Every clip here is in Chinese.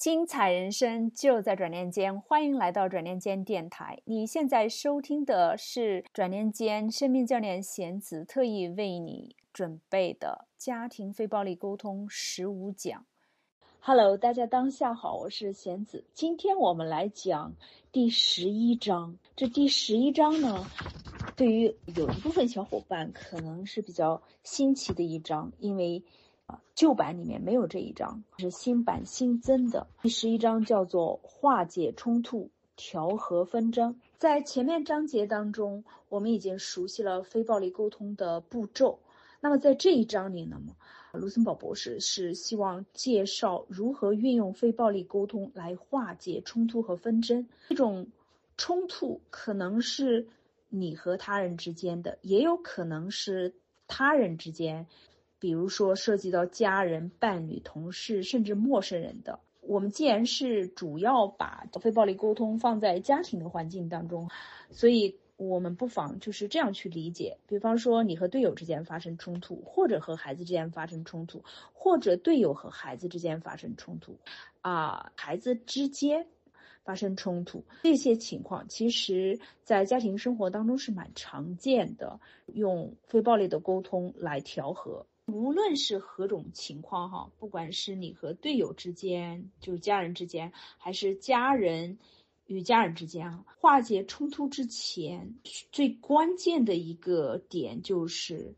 精彩人生就在转念间，欢迎来到转念间电台。你现在收听的是转念间生命教练贤子特意为你准备的家庭非暴力沟通十五讲。Hello，大家当下好，我是贤子。今天我们来讲第十一章。这第十一章呢，对于有一部分小伙伴可能是比较新奇的一章，因为。旧版里面没有这一章，是新版新增的第十一章，叫做化解冲突、调和纷争。在前面章节当中，我们已经熟悉了非暴力沟通的步骤。那么在这一章里呢，卢森堡博士是希望介绍如何运用非暴力沟通来化解冲突和纷争。这种冲突可能是你和他人之间的，也有可能是他人之间。比如说涉及到家人、伴侣、同事，甚至陌生人的，我们既然是主要把非暴力沟通放在家庭的环境当中，所以我们不妨就是这样去理解。比方说，你和队友之间发生冲突，或者和孩子之间发生冲突，或者队友和孩子之间发生冲突，啊，孩子之间发生冲突，这些情况其实在家庭生活当中是蛮常见的，用非暴力的沟通来调和。无论是何种情况哈，不管是你和队友之间，就是家人之间，还是家人与家人之间啊，化解冲突之前最关键的一个点就是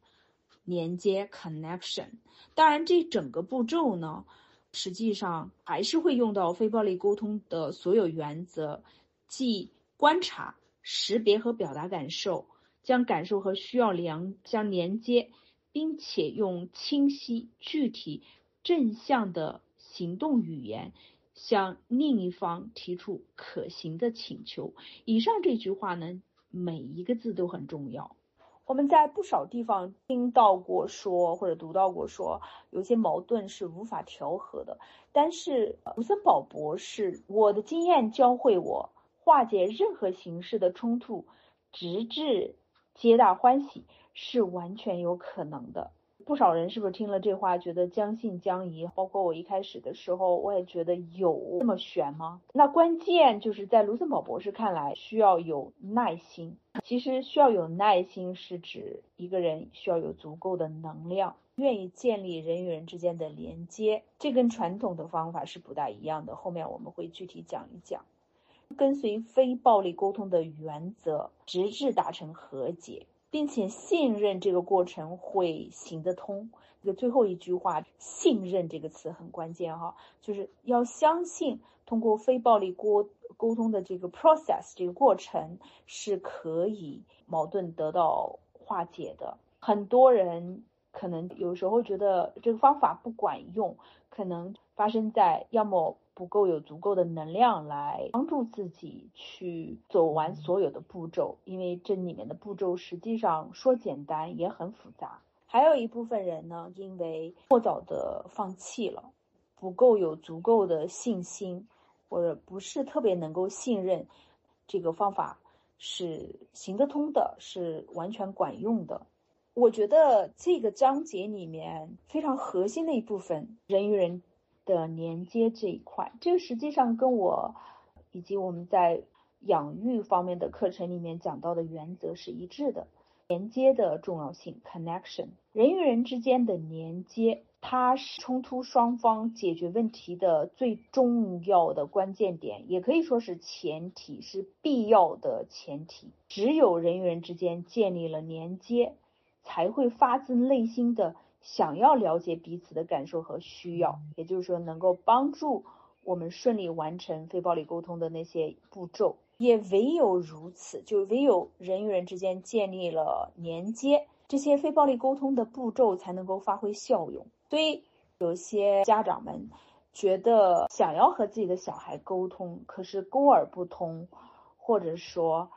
连接 （connection）。当然，这整个步骤呢，实际上还是会用到非暴力沟通的所有原则，即观察、识别和表达感受，将感受和需要连相连接。并且用清晰、具体、正向的行动语言向另一方提出可行的请求。以上这句话呢，每一个字都很重要。我们在不少地方听到过说，或者读到过说，有些矛盾是无法调和的。但是卢森堡博士，我的经验教会我，化解任何形式的冲突，直至皆大欢喜。是完全有可能的。不少人是不是听了这话觉得将信将疑？包括我一开始的时候，我也觉得有这么悬吗？那关键就是在卢森堡博士看来，需要有耐心。其实需要有耐心是指一个人需要有足够的能量，愿意建立人与人之间的连接。这跟传统的方法是不大一样的。后面我们会具体讲一讲。跟随非暴力沟通的原则，直至达成和解。并且信任这个过程会行得通。这个最后一句话，“信任”这个词很关键哈，就是要相信通过非暴力沟沟通的这个 process 这个过程是可以矛盾得到化解的。很多人可能有时候觉得这个方法不管用，可能发生在要么。不够有足够的能量来帮助自己去走完所有的步骤，因为这里面的步骤实际上说简单也很复杂。还有一部分人呢，因为过早的放弃了，不够有足够的信心，或者不是特别能够信任这个方法是行得通的，是完全管用的。我觉得这个章节里面非常核心的一部分，人与人。的连接这一块，这个实际上跟我以及我们在养育方面的课程里面讲到的原则是一致的。连接的重要性，connection，人与人之间的连接，它是冲突双方解决问题的最重要的关键点，也可以说是前提，是必要的前提。只有人与人之间建立了连接，才会发自内心的。想要了解彼此的感受和需要，也就是说，能够帮助我们顺利完成非暴力沟通的那些步骤。也唯有如此，就唯有人与人之间建立了连接，这些非暴力沟通的步骤才能够发挥效用。所以，有些家长们觉得想要和自己的小孩沟通，可是沟而不通，或者说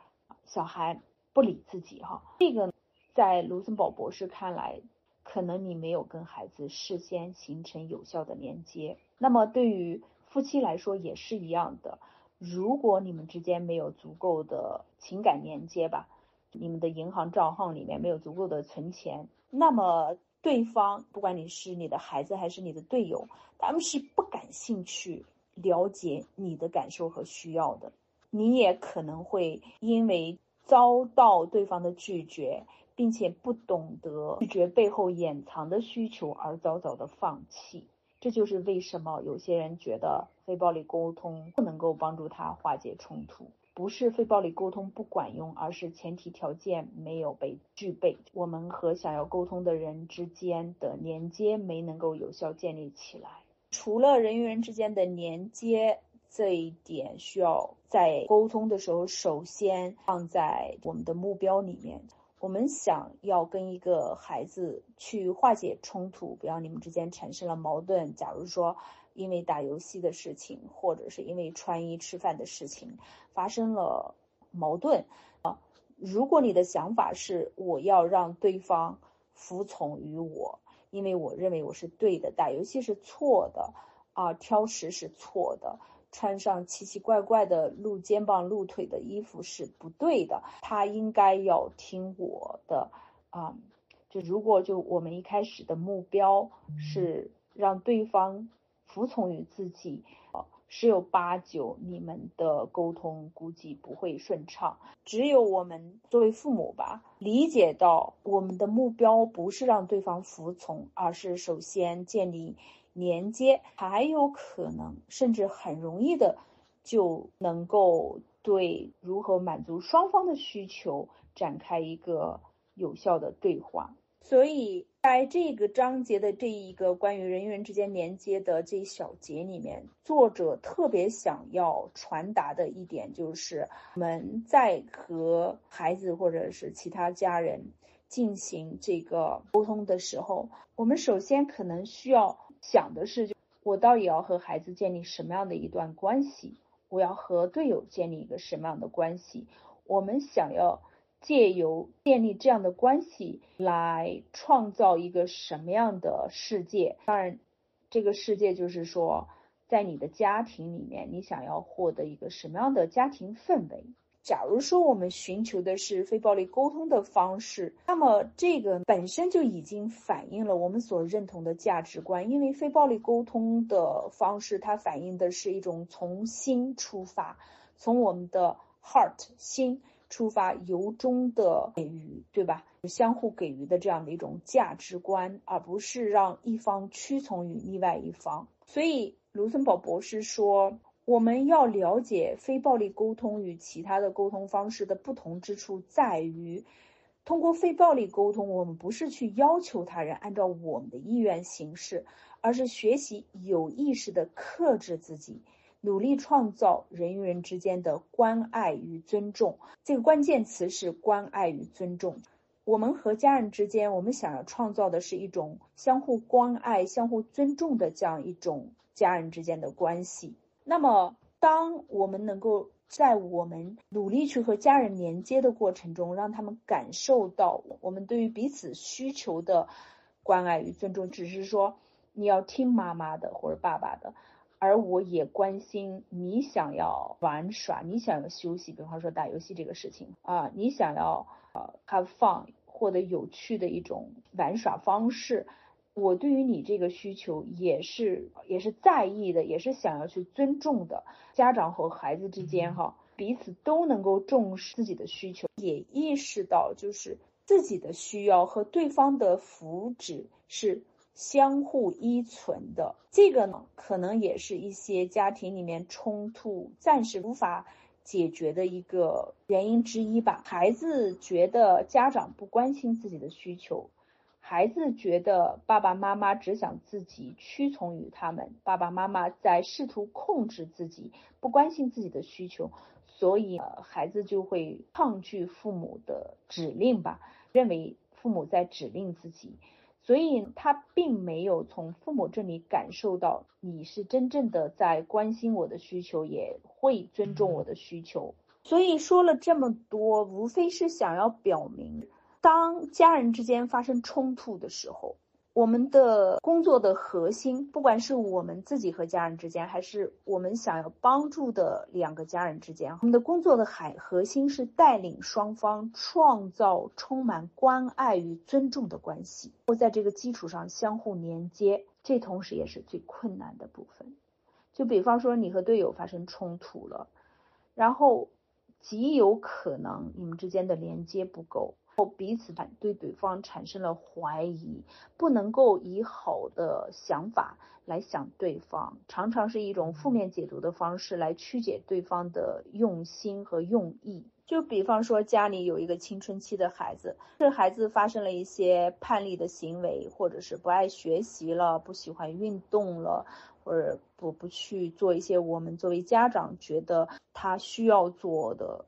小孩不理自己，哈，这个在卢森堡博士看来。可能你没有跟孩子事先形成有效的连接，那么对于夫妻来说也是一样的。如果你们之间没有足够的情感连接吧，你们的银行账号里面没有足够的存钱，那么对方不管你是你的孩子还是你的队友，他们是不感兴趣了解你的感受和需要的。你也可能会因为遭到对方的拒绝，并且不懂得拒绝背后掩藏的需求而早早的放弃。这就是为什么有些人觉得非暴力沟通不能够帮助他化解冲突。不是非暴力沟通不管用，而是前提条件没有被具备。我们和想要沟通的人之间的连接没能够有效建立起来。除了人与人之间的连接这一点，需要在沟通的时候首先放在我们的目标里面。我们想要跟一个孩子去化解冲突，比方你们之间产生了矛盾，假如说。因为打游戏的事情，或者是因为穿衣吃饭的事情发生了矛盾啊。如果你的想法是我要让对方服从于我，因为我认为我是对的，打游戏是错的啊，挑食是错的，穿上奇奇怪怪的露肩膀露腿的衣服是不对的，他应该要听我的啊。就如果就我们一开始的目标是让对方。服从于自己，呃，十有八九你们的沟通估计不会顺畅。只有我们作为父母吧，理解到我们的目标不是让对方服从，而是首先建立连接，还有可能甚至很容易的就能够对如何满足双方的需求展开一个有效的对话。所以，在这个章节的这一个关于人与人之间连接的这一小节里面，作者特别想要传达的一点就是，我们在和孩子或者是其他家人进行这个沟通的时候，我们首先可能需要想的是，我到底要和孩子建立什么样的一段关系？我要和队友建立一个什么样的关系？我们想要。借由建立这样的关系来创造一个什么样的世界？当然，这个世界就是说，在你的家庭里面，你想要获得一个什么样的家庭氛围？假如说我们寻求的是非暴力沟通的方式，那么这个本身就已经反映了我们所认同的价值观。因为非暴力沟通的方式，它反映的是一种从心出发，从我们的 heart 心。出发由衷的给予，对吧？相互给予的这样的一种价值观，而不是让一方屈从于另外一方。所以，卢森堡博士说，我们要了解非暴力沟通与其他的沟通方式的不同之处，在于通过非暴力沟通，我们不是去要求他人按照我们的意愿行事，而是学习有意识的克制自己。努力创造人与人之间的关爱与尊重，这个关键词是关爱与尊重。我们和家人之间，我们想要创造的是一种相互关爱、相互尊重的这样一种家人之间的关系。那么，当我们能够在我们努力去和家人连接的过程中，让他们感受到我们对于彼此需求的关爱与尊重，只是说你要听妈妈的或者爸爸的。而我也关心你想要玩耍，你想要休息，比方说打游戏这个事情啊，你想要呃 have fun，获得有趣的一种玩耍方式，我对于你这个需求也是也是在意的，也是想要去尊重的。家长和孩子之间哈，彼此都能够重视自己的需求，也意识到就是自己的需要和对方的福祉是。相互依存的这个呢，可能也是一些家庭里面冲突暂时无法解决的一个原因之一吧。孩子觉得家长不关心自己的需求，孩子觉得爸爸妈妈只想自己屈从于他们，爸爸妈妈在试图控制自己，不关心自己的需求，所以孩子就会抗拒父母的指令吧，认为父母在指令自己。所以他并没有从父母这里感受到你是真正的在关心我的需求，也会尊重我的需求。所以说了这么多，无非是想要表明，当家人之间发生冲突的时候。我们的工作的核心，不管是我们自己和家人之间，还是我们想要帮助的两个家人之间，我们的工作的海核心是带领双方创造充满关爱与尊重的关系，或在这个基础上相互连接。这同时也是最困难的部分，就比方说你和队友发生冲突了，然后极有可能你们之间的连接不够。后彼此反对对方产生了怀疑，不能够以好的想法来想对方，常常是一种负面解读的方式来曲解对方的用心和用意。就比方说家里有一个青春期的孩子，这孩子发生了一些叛逆的行为，或者是不爱学习了，不喜欢运动了，或者不不去做一些我们作为家长觉得他需要做的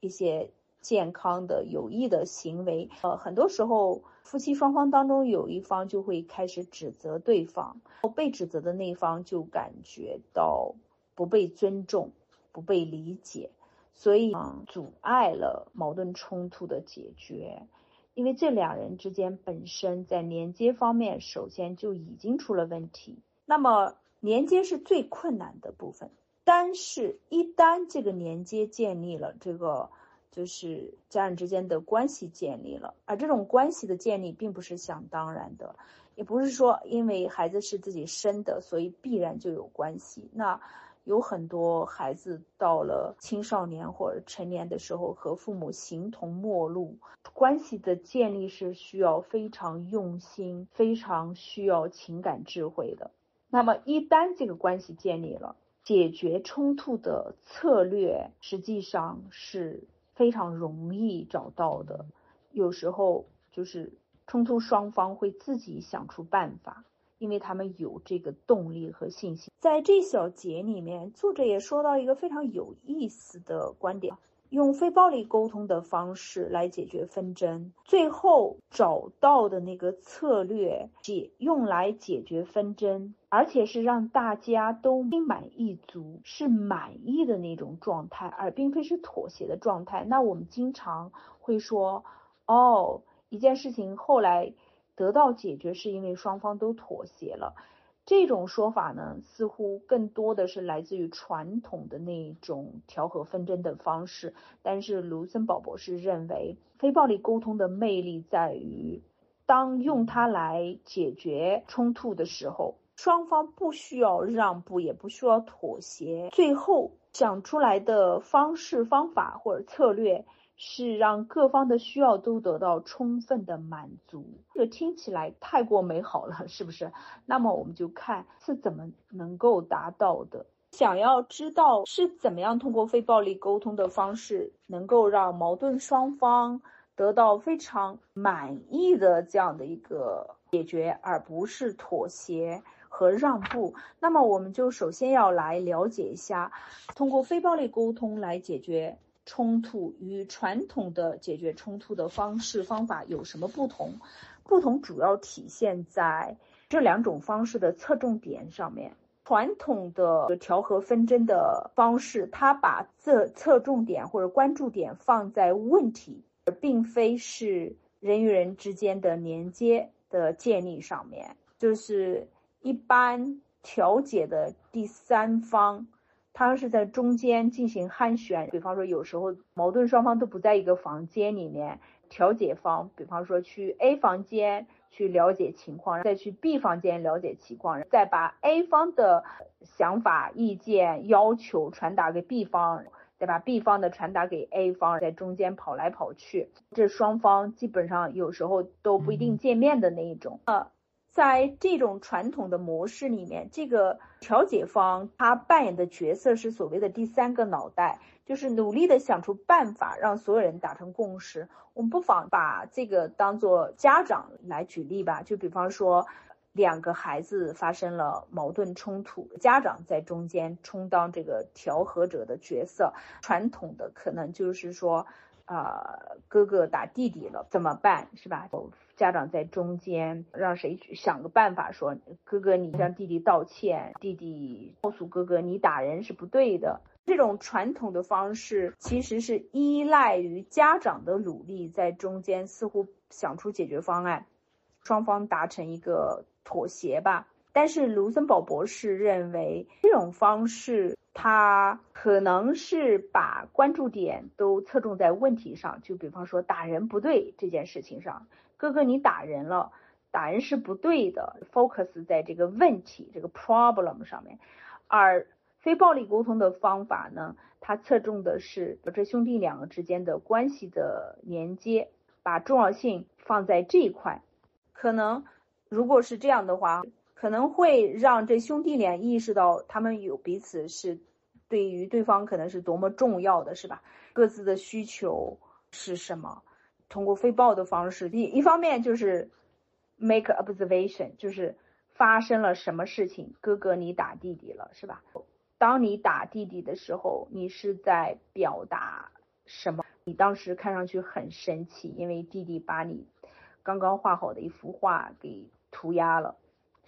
一些。健康的有益的行为，呃，很多时候夫妻双方当中有一方就会开始指责对方，被指责的那一方就感觉到不被尊重、不被理解，所以阻碍了矛盾冲突的解决。因为这两人之间本身在连接方面首先就已经出了问题，那么连接是最困难的部分，但是一旦这个连接建立了，这个。就是家人之间的关系建立了，而这种关系的建立并不是想当然的，也不是说因为孩子是自己生的，所以必然就有关系。那有很多孩子到了青少年或者成年的时候，和父母形同陌路，关系的建立是需要非常用心、非常需要情感智慧的。那么一旦这个关系建立了，解决冲突的策略实际上是。非常容易找到的，有时候就是冲突双方会自己想出办法，因为他们有这个动力和信心。在这小节里面，作者也说到一个非常有意思的观点。用非暴力沟通的方式来解决纷争，最后找到的那个策略解用来解决纷争，而且是让大家都心满意足，是满意的那种状态，而并非是妥协的状态。那我们经常会说，哦，一件事情后来得到解决，是因为双方都妥协了。这种说法呢，似乎更多的是来自于传统的那种调和纷争的方式。但是卢森堡博士认为，非暴力沟通的魅力在于，当用它来解决冲突的时候，双方不需要让步，也不需要妥协，最后想出来的方式、方法或者策略。是让各方的需要都得到充分的满足，这个听起来太过美好了，是不是？那么我们就看是怎么能够达到的。想要知道是怎么样通过非暴力沟通的方式，能够让矛盾双方得到非常满意的这样的一个解决，而不是妥协和让步。那么我们就首先要来了解一下，通过非暴力沟通来解决。冲突与传统的解决冲突的方式方法有什么不同？不同主要体现在这两种方式的侧重点上面。传统的调和纷争的方式，它把这侧重点或者关注点放在问题，而并非是人与人之间的连接的建立上面。就是一般调解的第三方。他是在中间进行斡旋，比方说有时候矛盾双方都不在一个房间里面，调解方，比方说去 A 房间去了解情况，再去 B 房间了解情况，再把 A 方的想法、意见、要求传达给 B 方，再把 B 方的传达给 A 方，在中间跑来跑去，这双方基本上有时候都不一定见面的那一种。呃，在这种传统的模式里面，这个调解方他扮演的角色是所谓的第三个脑袋，就是努力的想出办法让所有人达成共识。我们不妨把这个当做家长来举例吧，就比方说两个孩子发生了矛盾冲突，家长在中间充当这个调和者的角色。传统的可能就是说，啊，哥哥打弟弟了，怎么办？是吧？家长在中间，让谁想个办法，说哥哥你向弟弟道歉，弟弟告诉哥哥你打人是不对的。这种传统的方式其实是依赖于家长的努力，在中间似乎想出解决方案，双方达成一个妥协吧。但是卢森堡博士认为，这种方式他可能是把关注点都侧重在问题上，就比方说打人不对这件事情上。哥哥，你打人了，打人是不对的。Focus 在这个问题、这个 problem 上面，而非暴力沟通的方法呢，它侧重的是这兄弟两个之间的关系的连接，把重要性放在这一块。可能如果是这样的话，可能会让这兄弟俩意识到他们有彼此是对于对方可能是多么重要的，是吧？各自的需求是什么？通过非暴的方式，一一方面就是 make observation，就是发生了什么事情，哥哥你打弟弟了，是吧？当你打弟弟的时候，你是在表达什么？你当时看上去很生气，因为弟弟把你刚刚画好的一幅画给涂鸦了，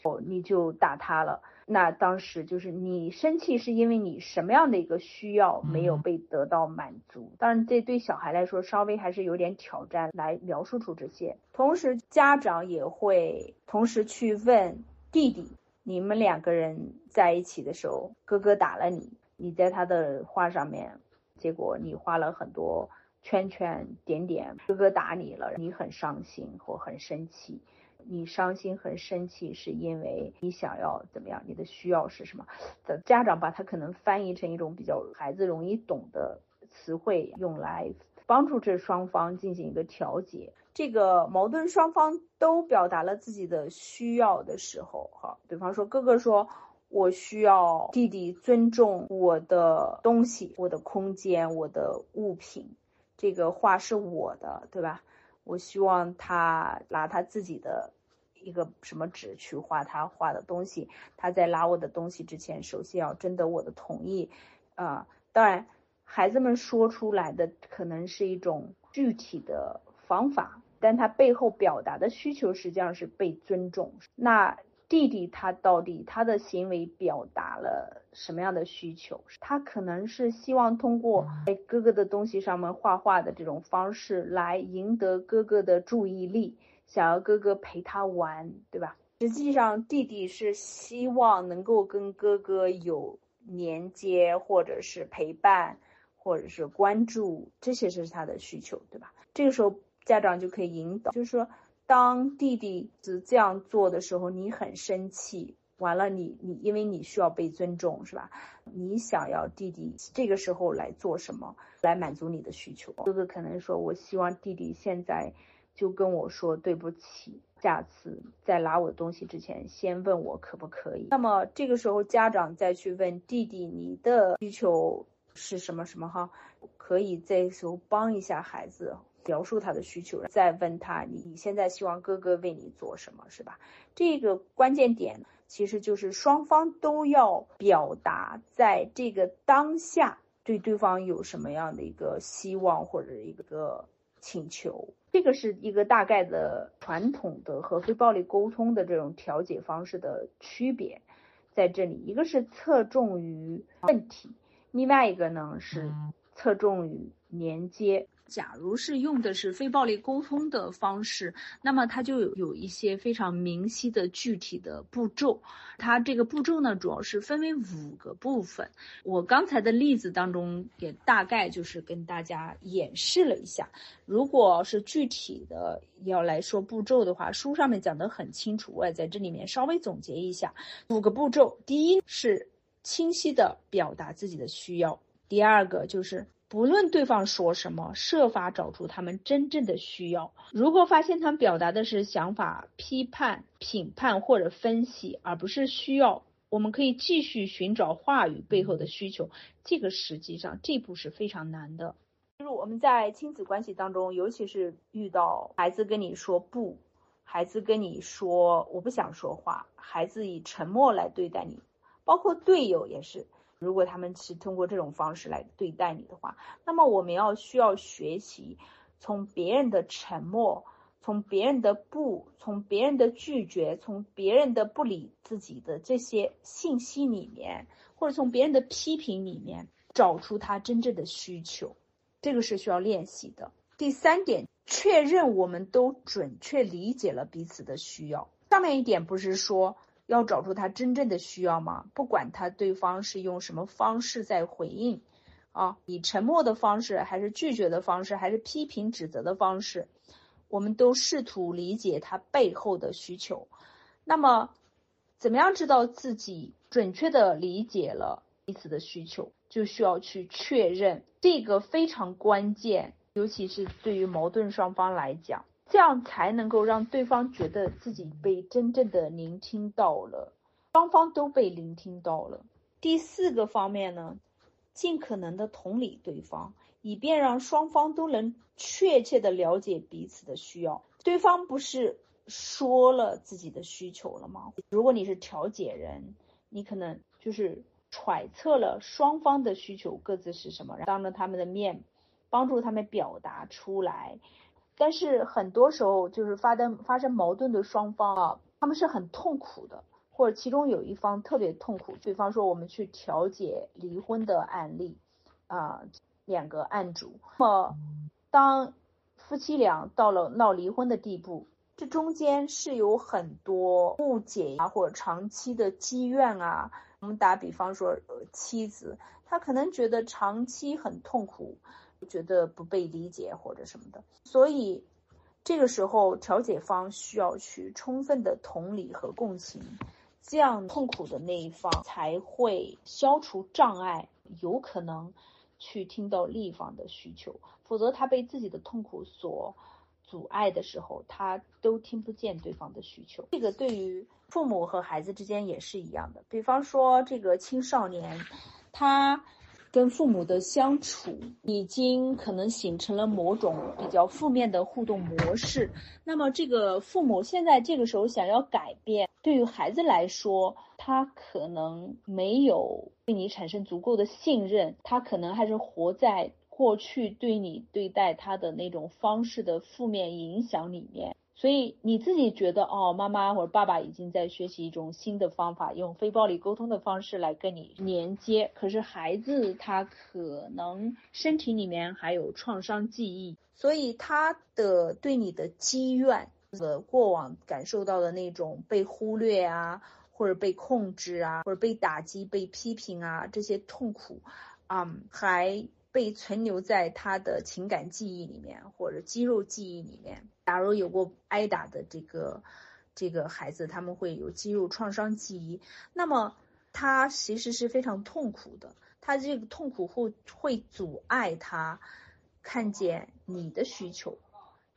哦，你就打他了。那当时就是你生气，是因为你什么样的一个需要没有被得到满足？当然，这对小孩来说稍微还是有点挑战，来描述出这些。同时，家长也会同时去问弟弟。你们两个人在一起的时候，哥哥打了你，你在他的画上面，结果你画了很多圈圈点点，哥哥打你了，你很伤心或很生气。你伤心很生气是因为你想要怎么样？你的需要是什么？的家长把它可能翻译成一种比较孩子容易懂的词汇，用来帮助这双方进行一个调节。这个矛盾双方都表达了自己的需要的时候，哈，比方说哥哥说，我需要弟弟尊重我的东西、我的空间、我的物品，这个画是我的，对吧？我希望他拿他自己的一个什么纸去画他画的东西，他在拿我的东西之前，首先要征得我的同意，啊，当然，孩子们说出来的可能是一种具体的。方法，但他背后表达的需求实际上是被尊重。那弟弟他到底他的行为表达了什么样的需求？他可能是希望通过在哥哥的东西上面画画的这种方式来赢得哥哥的注意力，想要哥哥陪他玩，对吧？实际上弟弟是希望能够跟哥哥有连接，或者是陪伴，或者是关注，这些是他的需求，对吧？这个时候。家长就可以引导，就是说，当弟弟是这样做的时候，你很生气，完了，你你因为你需要被尊重，是吧？你想要弟弟这个时候来做什么，来满足你的需求？哥哥可能说，我希望弟弟现在就跟我说对不起，下次在拿我的东西之前，先问我可不可以。那么这个时候，家长再去问弟弟，你的需求是什么什么哈？可以这时候帮一下孩子。描述他的需求，再问他你你现在希望哥哥为你做什么，是吧？这个关键点其实就是双方都要表达在这个当下对对方有什么样的一个希望或者一个请求。这个是一个大概的传统的和非暴力沟通的这种调解方式的区别，在这里一个是侧重于问题，另外一个呢是侧重于连接。假如是用的是非暴力沟通的方式，那么它就有一些非常明晰的具体的步骤。它这个步骤呢，主要是分为五个部分。我刚才的例子当中也大概就是跟大家演示了一下。如果是具体的要来说步骤的话，书上面讲的很清楚，我也在这里面稍微总结一下五个步骤。第一是清晰的表达自己的需要，第二个就是。不论对方说什么，设法找出他们真正的需要。如果发现他们表达的是想法、批判、评判或者分析，而不是需要，我们可以继续寻找话语背后的需求。这个实际上这步是非常难的。就是我们在亲子关系当中，尤其是遇到孩子跟你说不，孩子跟你说我不想说话，孩子以沉默来对待你，包括队友也是。如果他们是通过这种方式来对待你的话，那么我们要需要学习从别人的沉默、从别人的不、从别人的拒绝、从别人的不理自己的这些信息里面，或者从别人的批评里面找出他真正的需求，这个是需要练习的。第三点，确认我们都准确理解了彼此的需要。上面一点不是说。要找出他真正的需要吗？不管他对方是用什么方式在回应，啊，以沉默的方式，还是拒绝的方式，还是批评指责的方式，我们都试图理解他背后的需求。那么，怎么样知道自己准确的理解了彼此的需求，就需要去确认，这个非常关键，尤其是对于矛盾双方来讲，这样才能够让对方觉得自己被真正的聆听到了，双方都被聆听到了。第四个方面呢，尽可能的同理对方，以便让双方都能确切的了解彼此的需要。对方不是说了自己的需求了吗？如果你是调解人，你可能就是揣测了双方的需求各自是什么，当着他们的面帮助他们表达出来。但是很多时候就是发生发生矛盾的双方啊，他们是很痛苦的，或者其中有一方特别痛苦。比方说我们去调解离婚的案例啊，两个案主，那么当夫妻俩到了闹离婚的地步。这中间是有很多误解啊，或者长期的积怨啊。我们打比方说，妻子她可能觉得长期很痛苦，觉得不被理解或者什么的，所以这个时候调解方需要去充分的同理和共情，这样痛苦的那一方才会消除障碍，有可能去听到另一方的需求，否则他被自己的痛苦所。阻碍的时候，他都听不见对方的需求。这个对于父母和孩子之间也是一样的。比方说，这个青少年，他跟父母的相处已经可能形成了某种比较负面的互动模式。那么，这个父母现在这个时候想要改变，对于孩子来说，他可能没有对你产生足够的信任，他可能还是活在。过去对你对待他的那种方式的负面影响里面，所以你自己觉得哦，妈妈或者爸爸已经在学习一种新的方法，用非暴力沟通的方式来跟你连接。可是孩子他可能身体里面还有创伤记忆，所以他的对你的积怨，呃，过往感受到的那种被忽略啊，或者被控制啊，或者被打击、被批评啊这些痛苦，啊，还。被存留在他的情感记忆里面，或者肌肉记忆里面。假如有过挨打的这个这个孩子，他们会有肌肉创伤记忆，那么他其实是非常痛苦的。他这个痛苦会会阻碍他看见你的需求。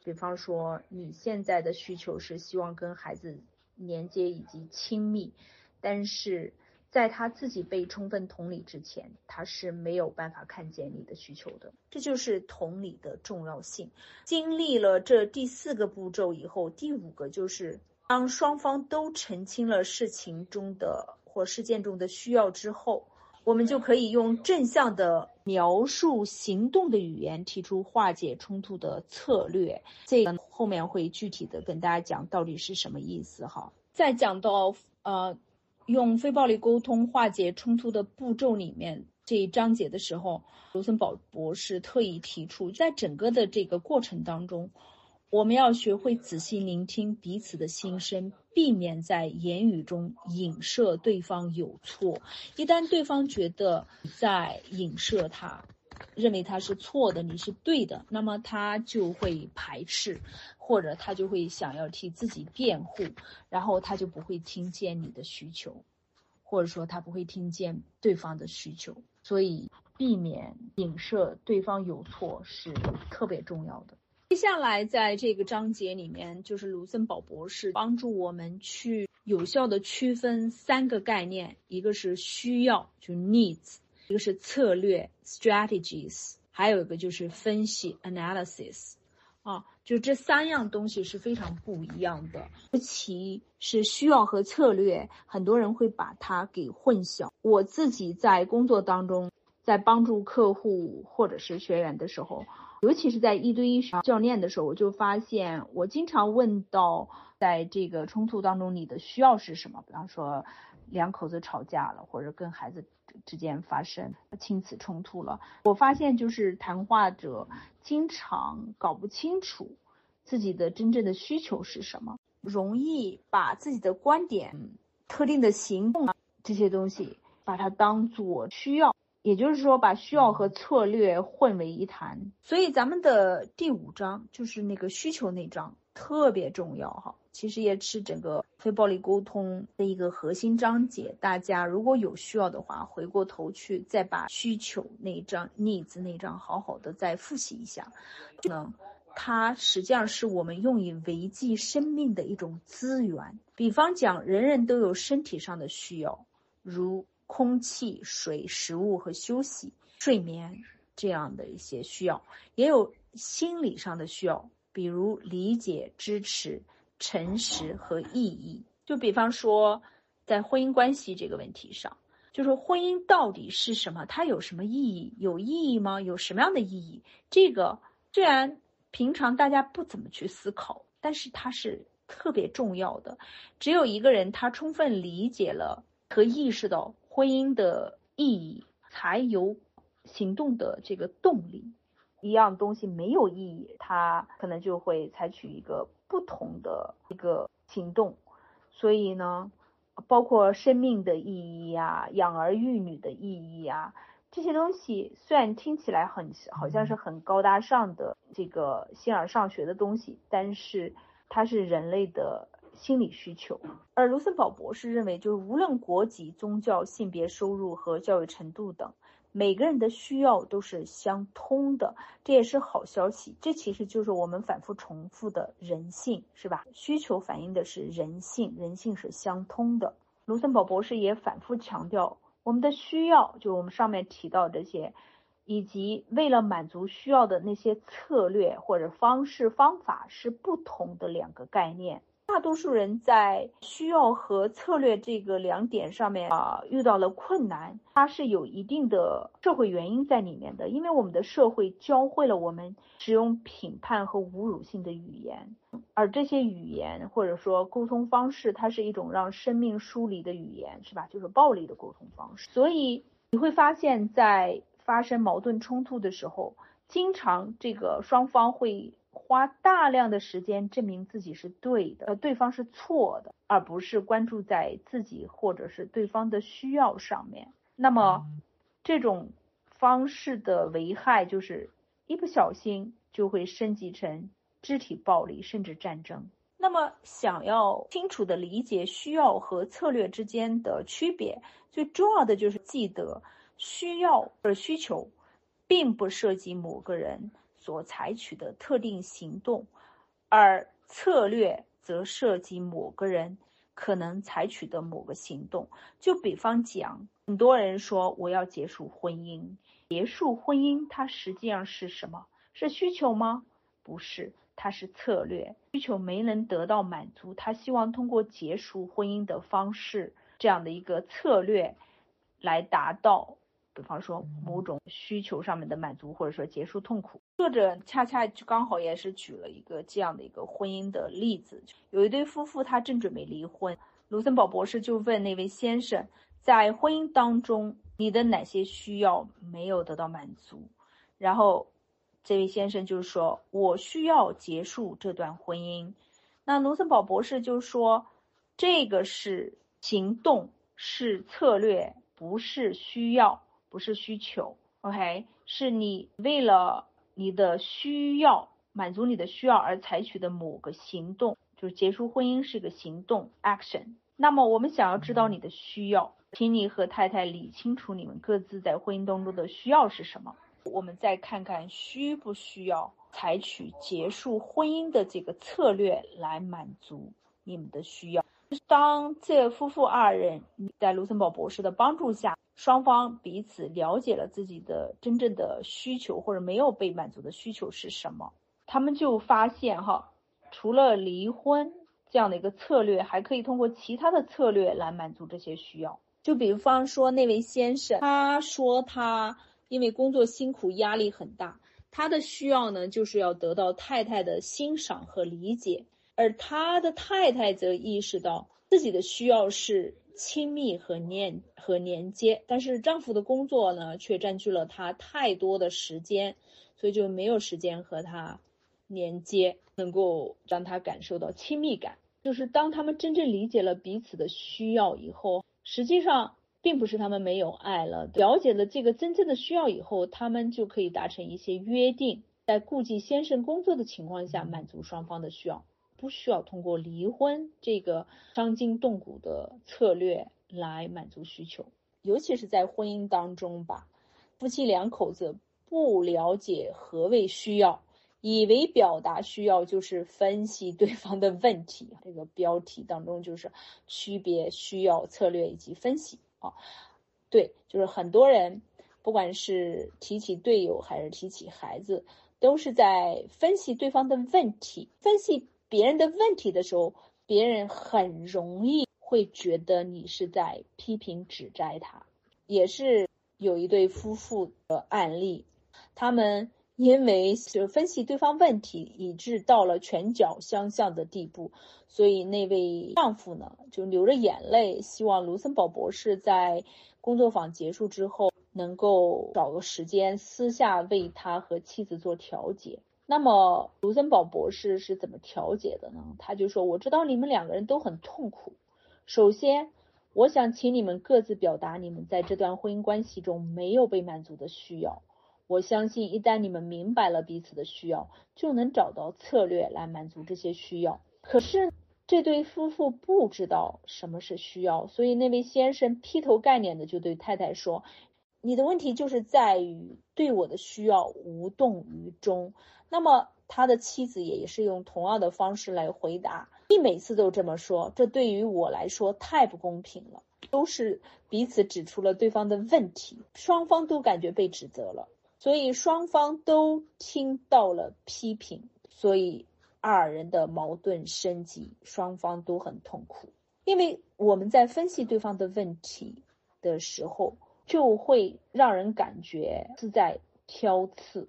比方说，你现在的需求是希望跟孩子连接以及亲密，但是。在他自己被充分同理之前，他是没有办法看见你的需求的。这就是同理的重要性。经历了这第四个步骤以后，第五个就是当双方都澄清了事情中的或事件中的需要之后，我们就可以用正向的描述行动的语言提出化解冲突的策略。这个后面会具体的跟大家讲到底是什么意思哈。再讲到呃。用非暴力沟通化解冲突的步骤里面这一章节的时候，卢森堡博士特意提出，在整个的这个过程当中，我们要学会仔细聆听彼此的心声，避免在言语中影射对方有错。一旦对方觉得在影射他。认为他是错的，你是对的，那么他就会排斥，或者他就会想要替自己辩护，然后他就不会听见你的需求，或者说他不会听见对方的需求。所以，避免影射对方有错是特别重要的。接下来，在这个章节里面，就是卢森堡博士帮助我们去有效的区分三个概念，一个是需要，就 needs。一个是策略 strategies，还有一个就是分析 analysis，啊，就这三样东西是非常不一样的。尤其是需要和策略，很多人会把它给混淆。我自己在工作当中，在帮助客户或者是学员的时候，尤其是在一对一教练的时候，我就发现我经常问到，在这个冲突当中，你的需要是什么？比方说。两口子吵架了，或者跟孩子之间发生亲子冲突了，我发现就是谈话者经常搞不清楚自己的真正的需求是什么，容易把自己的观点、特定的行动啊这些东西把它当做需要，也就是说把需要和策略混为一谈。所以咱们的第五章就是那个需求那章特别重要哈，其实也是整个非暴力沟通的一个核心章节。大家如果有需要的话，回过头去再把需求那一章 needs 那章好好的再复习一下，能。它实际上是我们用以维系生命的一种资源。比方讲，人人都有身体上的需要，如空气、水、食物和休息、睡眠这样的一些需要；也有心理上的需要，比如理解、支持、诚实和意义。就比方说，在婚姻关系这个问题上，就是婚姻到底是什么？它有什么意义？有意义吗？有什么样的意义？这个虽然。平常大家不怎么去思考，但是它是特别重要的。只有一个人他充分理解了和意识到婚姻的意义，才有行动的这个动力。一样东西没有意义，他可能就会采取一个不同的一个行动。所以呢，包括生命的意义呀，养儿育女的意义呀。这些东西虽然听起来很好像是很高大上的这个形而上学的东西，但是它是人类的心理需求。而卢森堡博士认为，就是无论国籍、宗教、性别、收入和教育程度等，每个人的需要都是相通的，这也是好消息。这其实就是我们反复重复的人性，是吧？需求反映的是人性，人性是相通的。卢森堡博士也反复强调。我们的需要，就我们上面提到这些，以及为了满足需要的那些策略或者方式方法是不同的两个概念。大多数人在需要和策略这个两点上面啊遇到了困难，它是有一定的社会原因在里面的，因为我们的社会教会了我们使用评判和侮辱性的语言，而这些语言或者说沟通方式，它是一种让生命疏离的语言，是吧？就是暴力的沟通方式。所以你会发现在发生矛盾冲突的时候，经常这个双方会。花大量的时间证明自己是对的，呃，对方是错的，而不是关注在自己或者是对方的需要上面。那么，这种方式的危害就是一不小心就会升级成肢体暴力，甚至战争。那么，想要清楚的理解需要和策略之间的区别，最重要的就是记得，需要的需求，并不涉及某个人。所采取的特定行动，而策略则涉及某个人可能采取的某个行动。就比方讲，很多人说我要结束婚姻，结束婚姻，它实际上是什么？是需求吗？不是，它是策略。需求没能得到满足，他希望通过结束婚姻的方式，这样的一个策略，来达到。比方说某种需求上面的满足，或者说结束痛苦。作者恰恰就刚好也是举了一个这样的一个婚姻的例子。有一对夫妇，他正准备离婚。卢森堡博士就问那位先生，在婚姻当中，你的哪些需要没有得到满足？然后这位先生就说：“我需要结束这段婚姻。”那卢森堡博士就说：“这个是行动，是策略，不是需要。”不是需求，OK，是你为了你的需要满足你的需要而采取的某个行动，就是结束婚姻是个行动 action。那么我们想要知道你的需要，请你和太太理清楚你们各自在婚姻当中的需要是什么。我们再看看需不需要采取结束婚姻的这个策略来满足你们的需要。当这夫妇二人在卢森堡博士的帮助下。双方彼此了解了自己的真正的需求或者没有被满足的需求是什么，他们就发现哈，除了离婚这样的一个策略，还可以通过其他的策略来满足这些需要。就比方说那位先生，他说他因为工作辛苦，压力很大，他的需要呢就是要得到太太的欣赏和理解，而他的太太则意识到自己的需要是。亲密和连和连接，但是丈夫的工作呢，却占据了她太多的时间，所以就没有时间和她连接，能够让她感受到亲密感。就是当他们真正理解了彼此的需要以后，实际上并不是他们没有爱了。了解了这个真正的需要以后，他们就可以达成一些约定，在顾及先生工作的情况下，满足双方的需要，不需要通过离婚这个伤筋动骨的策略来满足需求。尤其是在婚姻当中吧，夫妻两口子不了解何谓需要。以为表达需要就是分析对方的问题，这个标题当中就是区别需要策略以及分析啊。对，就是很多人不管是提起队友还是提起孩子，都是在分析对方的问题。分析别人的问题的时候，别人很容易会觉得你是在批评指摘他。也是有一对夫妇的案例，他们。因为就分析对方问题，以致到了拳脚相向的地步，所以那位丈夫呢就流着眼泪，希望卢森堡博士在工作坊结束之后能够找个时间私下为他和妻子做调解。那么卢森堡博士是怎么调解的呢？他就说：“我知道你们两个人都很痛苦。首先，我想请你们各自表达你们在这段婚姻关系中没有被满足的需要。”我相信，一旦你们明白了彼此的需要，就能找到策略来满足这些需要。可是这对夫妇不知道什么是需要，所以那位先生劈头盖脸的就对太太说：“你的问题就是在于对我的需要无动于衷。”那么他的妻子也是用同样的方式来回答：“你每次都这么说，这对于我来说太不公平了。”都是彼此指出了对方的问题，双方都感觉被指责了。所以双方都听到了批评，所以二人的矛盾升级，双方都很痛苦。因为我们在分析对方的问题的时候，就会让人感觉是在挑刺，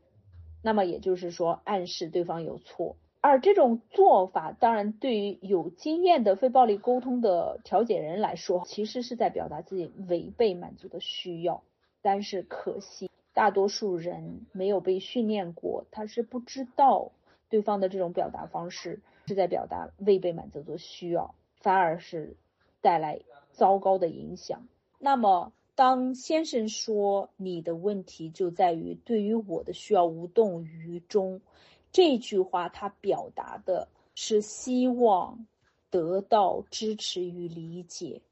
那么也就是说暗示对方有错。而这种做法，当然对于有经验的非暴力沟通的调解人来说，其实是在表达自己违背满足的需要，但是可惜。大多数人没有被训练过，他是不知道对方的这种表达方式是在表达未被满足的需要，反而是带来糟糕的影响。那么，当先生说你的问题就在于对于我的需要无动于衷，这句话他表达的是希望得到支持与理解，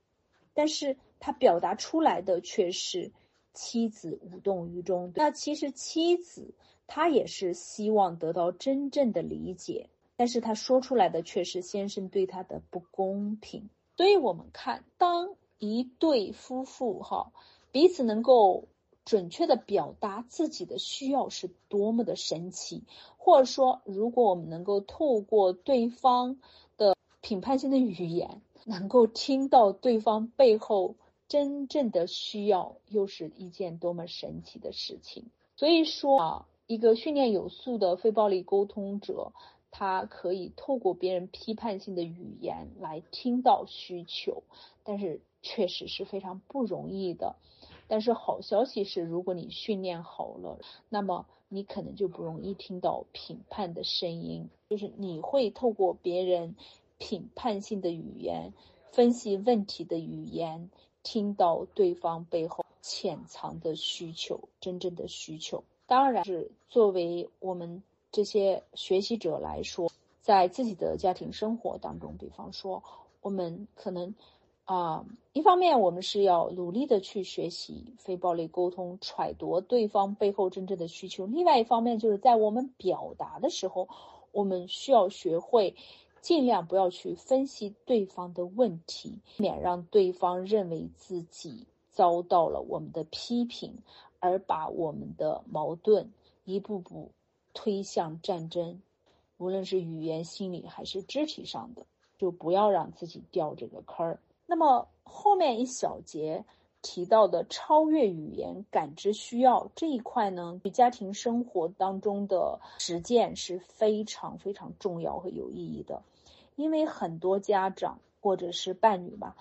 但是他表达出来的却是。妻子无动于衷，那其实妻子她也是希望得到真正的理解，但是她说出来的却是先生对她的不公平。所以我们看，当一对夫妇哈彼此能够准确的表达自己的需要是多么的神奇，或者说，如果我们能够透过对方的评判性的语言，能够听到对方背后。真正的需要又是一件多么神奇的事情。所以说啊，一个训练有素的非暴力沟通者，他可以透过别人批判性的语言来听到需求，但是确实是非常不容易的。但是好消息是，如果你训练好了，那么你可能就不容易听到评判的声音，就是你会透过别人评判性的语言、分析问题的语言。听到对方背后潜藏的需求，真正的需求，当然是作为我们这些学习者来说，在自己的家庭生活当中，比方说，我们可能啊，一方面我们是要努力的去学习非暴力沟通，揣度对方背后真正的需求；另外一方面，就是在我们表达的时候，我们需要学会。尽量不要去分析对方的问题，免让对方认为自己遭到了我们的批评，而把我们的矛盾一步步推向战争，无论是语言、心理还是肢体上的，就不要让自己掉这个坑儿。那么后面一小节提到的超越语言感知需要这一块呢，对家庭生活当中的实践是非常非常重要和有意义的。因为很多家长或者是伴侣吧，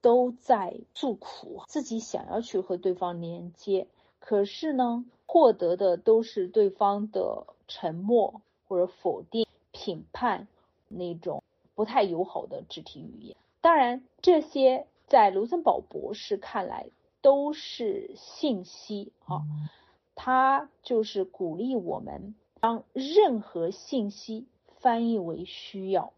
都在诉苦，自己想要去和对方连接，可是呢，获得的都是对方的沉默或者否定、评判那种不太友好的肢体语言。当然，这些在卢森堡博士看来都是信息啊，他就是鼓励我们将任何信息翻译为需要。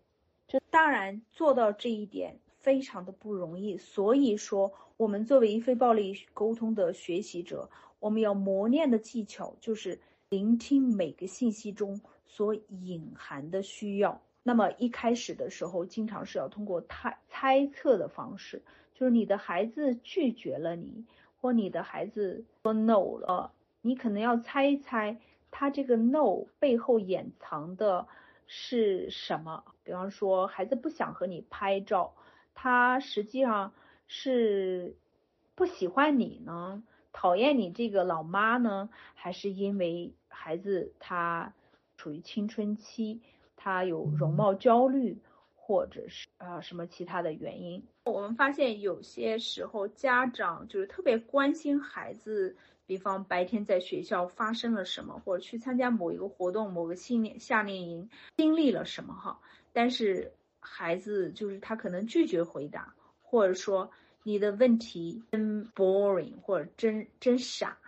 这当然做到这一点非常的不容易，所以说我们作为非暴力沟通的学习者，我们要磨练的技巧就是聆听每个信息中所隐含的需要。那么一开始的时候，经常是要通过猜猜测的方式。就是你的孩子拒绝了你，或你的孩子说 no 了，你可能要猜一猜他这个 no 背后掩藏的是什么。比方说，孩子不想和你拍照，他实际上是不喜欢你呢，讨厌你这个老妈呢，还是因为孩子他处于青春期，他有容貌焦虑。或者是啊什么其他的原因，我们发现有些时候家长就是特别关心孩子，比方白天在学校发生了什么，或者去参加某一个活动、某个训练夏令营经历了什么哈，但是孩子就是他可能拒绝回答，或者说你的问题真 boring 或者真真傻。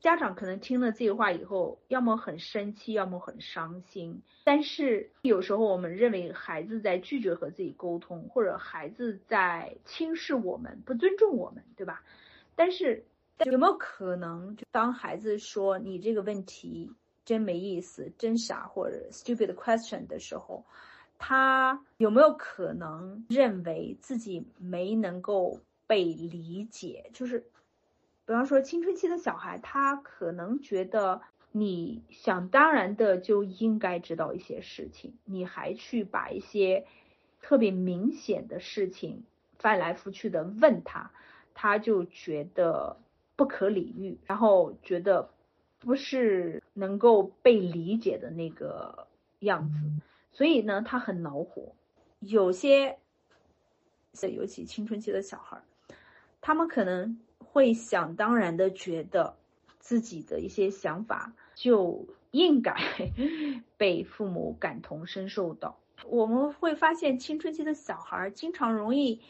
家长可能听了这句话以后，要么很生气，要么很伤心。但是有时候我们认为孩子在拒绝和自己沟通，或者孩子在轻视我们、不尊重我们，对吧？但是有没有可能，当孩子说你这个问题真没意思、真傻或者 stupid question 的时候，他有没有可能认为自己没能够被理解？就是。比方说，青春期的小孩，他可能觉得你想当然的就应该知道一些事情，你还去把一些特别明显的事情翻来覆去的问他，他就觉得不可理喻，然后觉得不是能够被理解的那个样子，所以呢，他很恼火。有些，尤其青春期的小孩，他们可能。会想当然的觉得自己的一些想法就应该 被父母感同身受到。我们会发现，青春期的小孩经常容易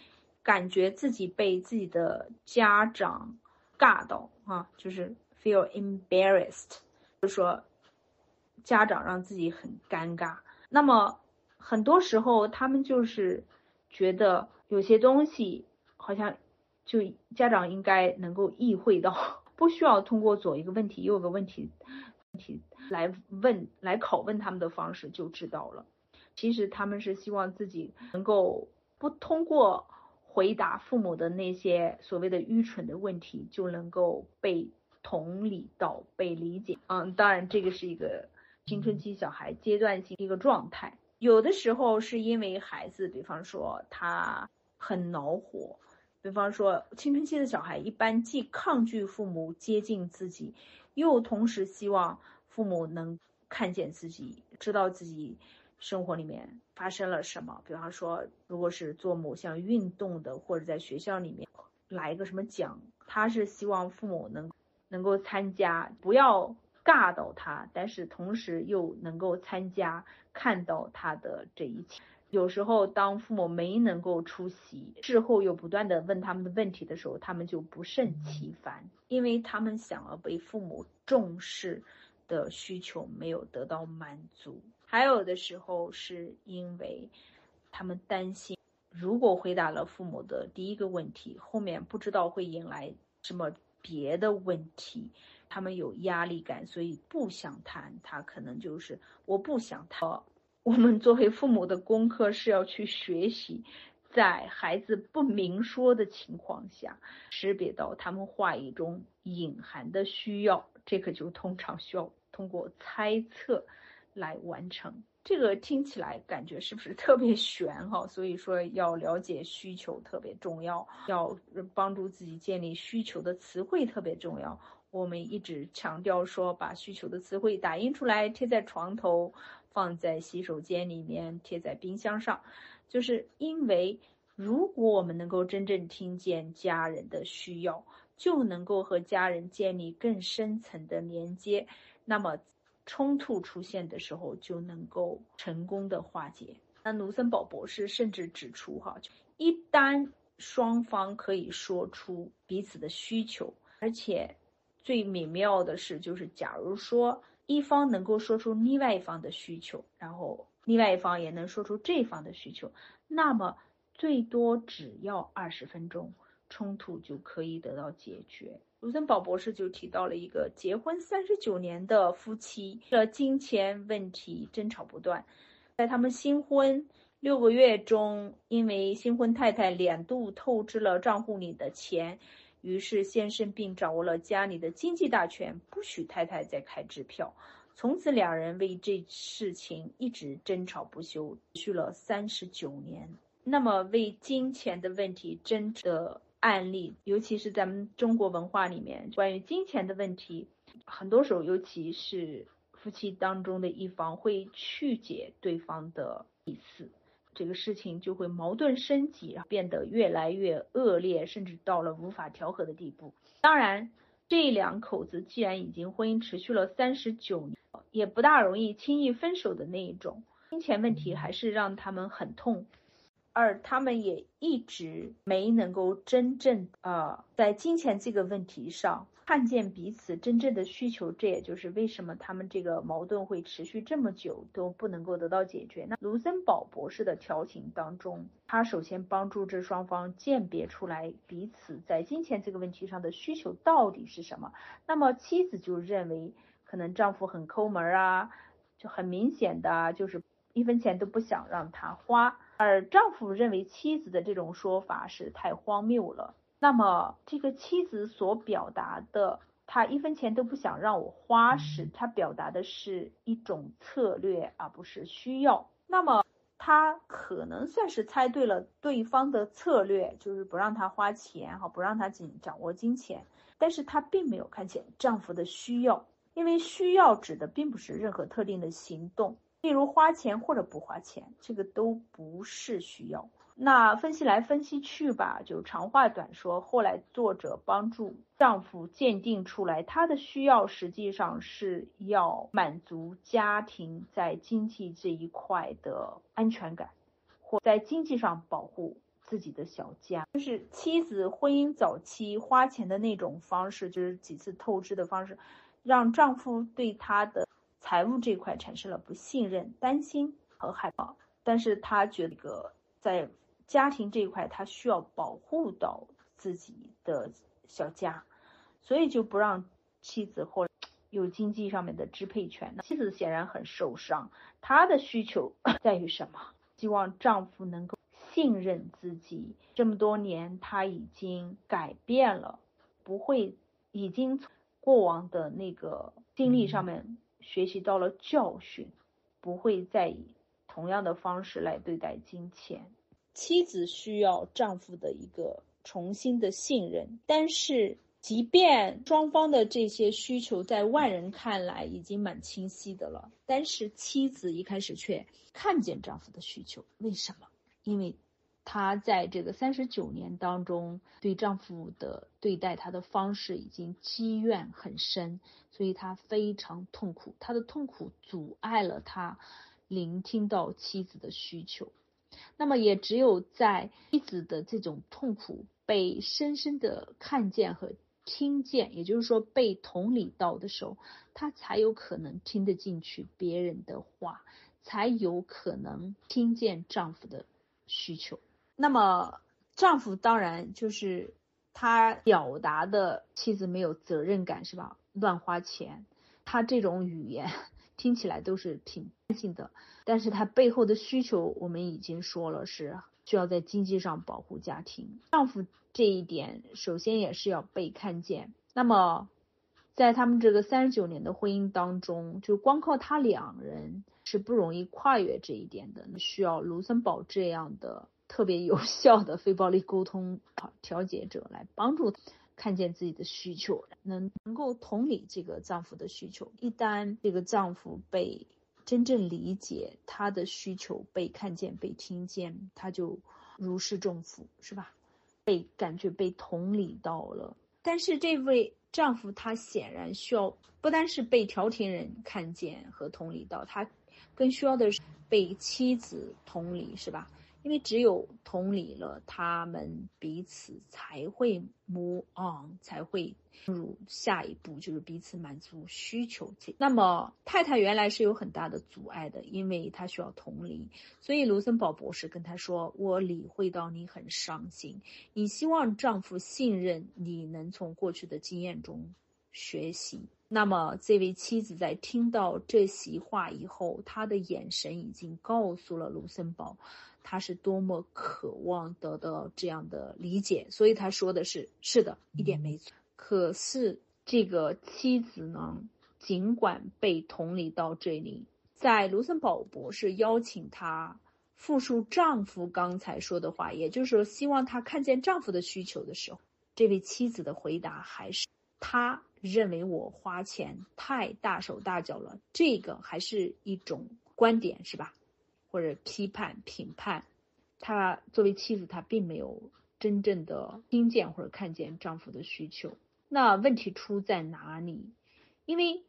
感觉自己被自己的家长尬到啊，就是 feel embarrassed，就是说家长让自己很尴尬。那么很多时候，他们就是觉得有些东西好像。就家长应该能够意会到，不需要通过左一个问题右一个问题问题来问来拷问他们的方式就知道了。其实他们是希望自己能够不通过回答父母的那些所谓的愚蠢的问题就能够被同理到被理解。嗯，当然这个是一个青春期小孩阶段性一个状态，有的时候是因为孩子，比方说他很恼火。比方说，青春期的小孩一般既抗拒父母接近自己，又同时希望父母能看见自己，知道自己生活里面发生了什么。比方说，如果是做某项运动的，或者在学校里面来一个什么奖，他是希望父母能能够参加，不要尬到他，但是同时又能够参加，看到他的这一切。有时候，当父母没能够出席，事后又不断的问他们的问题的时候，他们就不胜其烦，因为他们想要被父母重视的需求没有得到满足。还有的时候，是因为他们担心，如果回答了父母的第一个问题，后面不知道会引来什么别的问题，他们有压力感，所以不想谈。他可能就是我不想谈。我们作为父母的功课是要去学习，在孩子不明说的情况下，识别到他们话语中隐含的需要。这个就通常需要通过猜测来完成。这个听起来感觉是不是特别玄哈？所以说要了解需求特别重要，要帮助自己建立需求的词汇特别重要。我们一直强调说，把需求的词汇打印出来贴在床头。放在洗手间里面，贴在冰箱上，就是因为如果我们能够真正听见家人的需要，就能够和家人建立更深层的连接，那么冲突出现的时候就能够成功的化解。那卢森堡博士甚至指出，哈，一旦双方可以说出彼此的需求，而且最美妙的是，就是假如说一方能够说出另外一方的需求，然后另外一方也能说出这方的需求，那么最多只要二十分钟，冲突就可以得到解决。卢森堡博士就提到了一个结婚三十九年的夫妻，的金钱问题争吵不断，在他们新婚。六个月中，因为新婚太太两度透支了账户里的钱，于是先生并掌握了家里的经济大权，不许太太再开支票。从此，两人为这事情一直争吵不休，持续了三十九年。那么，为金钱的问题争的案例，尤其是咱们中国文化里面，关于金钱的问题，很多时候，尤其是夫妻当中的一方会曲解对方的意思。这个事情就会矛盾升级，变得越来越恶劣，甚至到了无法调和的地步。当然，这两口子既然已经婚姻持续了三十九年，也不大容易轻易分手的那一种，金钱问题还是让他们很痛。而他们也一直没能够真正啊，在金钱这个问题上看见彼此真正的需求，这也就是为什么他们这个矛盾会持续这么久都不能够得到解决。那卢森堡博士的调情当中，他首先帮助这双方鉴别出来彼此在金钱这个问题上的需求到底是什么。那么妻子就认为，可能丈夫很抠门啊，就很明显的就是一分钱都不想让他花。而丈夫认为妻子的这种说法是太荒谬了。那么，这个妻子所表达的，她一分钱都不想让我花时，她表达的是一种策略，而不是需要。那么，他可能算是猜对了对方的策略，就是不让他花钱，哈，不让他紧掌握金钱。但是他并没有看见丈夫的需要，因为需要指的并不是任何特定的行动。例如花钱或者不花钱，这个都不是需要。那分析来分析去吧，就长话短说。后来作者帮助丈夫鉴定出来，他的需要实际上是要满足家庭在经济这一块的安全感，或在经济上保护自己的小家。就是妻子婚姻早期花钱的那种方式，就是几次透支的方式，让丈夫对她的。财务这块产生了不信任、担心和害怕，但是他觉得在家庭这一块，他需要保护到自己的小家，所以就不让妻子或有经济上面的支配权。妻子显然很受伤，她的需求 在于什么？希望丈夫能够信任自己。这么多年，他已经改变了，不会已经从过往的那个经历上面。学习到了教训，不会再以同样的方式来对待金钱。妻子需要丈夫的一个重新的信任，但是即便双方的这些需求在外人看来已经蛮清晰的了，但是妻子一开始却看见丈夫的需求，为什么？因为。她在这个三十九年当中，对丈夫的对待她的方式已经积怨很深，所以她非常痛苦。她的痛苦阻碍了她聆听到妻子的需求。那么，也只有在妻子的这种痛苦被深深的看见和听见，也就是说被同理到的时候，她才有可能听得进去别人的话，才有可能听见丈夫的需求。那么，丈夫当然就是他表达的妻子没有责任感，是吧？乱花钱，他这种语言听起来都是挺担心的。但是他背后的需求，我们已经说了，是需要在经济上保护家庭。丈夫这一点，首先也是要被看见。那么，在他们这个三十九年的婚姻当中，就光靠他两人是不容易跨越这一点的，需要卢森堡这样的。特别有效的非暴力沟通调解者来帮助看见自己的需求，能能够同理这个丈夫的需求。一旦这个丈夫被真正理解，他的需求被看见、被听见，他就如释重负，是吧？被感觉被同理到了。但是这位丈夫他显然需要不单是被调停人看见和同理到，他更需要的是被妻子同理，是吧？因为只有同理了，他们彼此才会 move on，才会进入下一步，就是彼此满足需求。那么太太原来是有很大的阻碍的，因为她需要同理，所以卢森堡博士跟她说：“我理会到你很伤心，你希望丈夫信任你，能从过去的经验中学习。”那么这位妻子在听到这席话以后，她的眼神已经告诉了卢森堡。他是多么渴望得到这样的理解，所以他说的是是的，一点没错。可是这个妻子呢，尽管被同理到这里，在卢森堡博士邀请她复述丈夫刚才说的话，也就是说希望她看见丈夫的需求的时候，这位妻子的回答还是他认为我花钱太大手大脚了，这个还是一种观点，是吧？或者批判、评判，她作为妻子，她并没有真正的听见或者看见丈夫的需求。那问题出在哪里？因为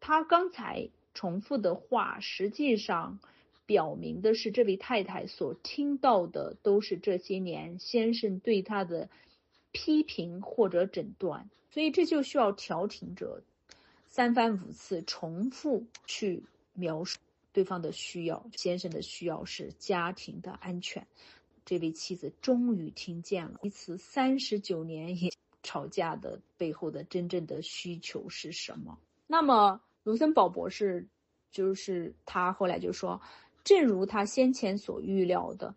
她刚才重复的话，实际上表明的是这位太太所听到的都是这些年先生对她的批评或者诊断，所以这就需要调停者三番五次重复去描述。对方的需要，先生的需要是家庭的安全。这位妻子终于听见了，彼此三十九年也吵架的背后的真正的需求是什么？那么卢森堡博士就是他后来就说，正如他先前所预料的，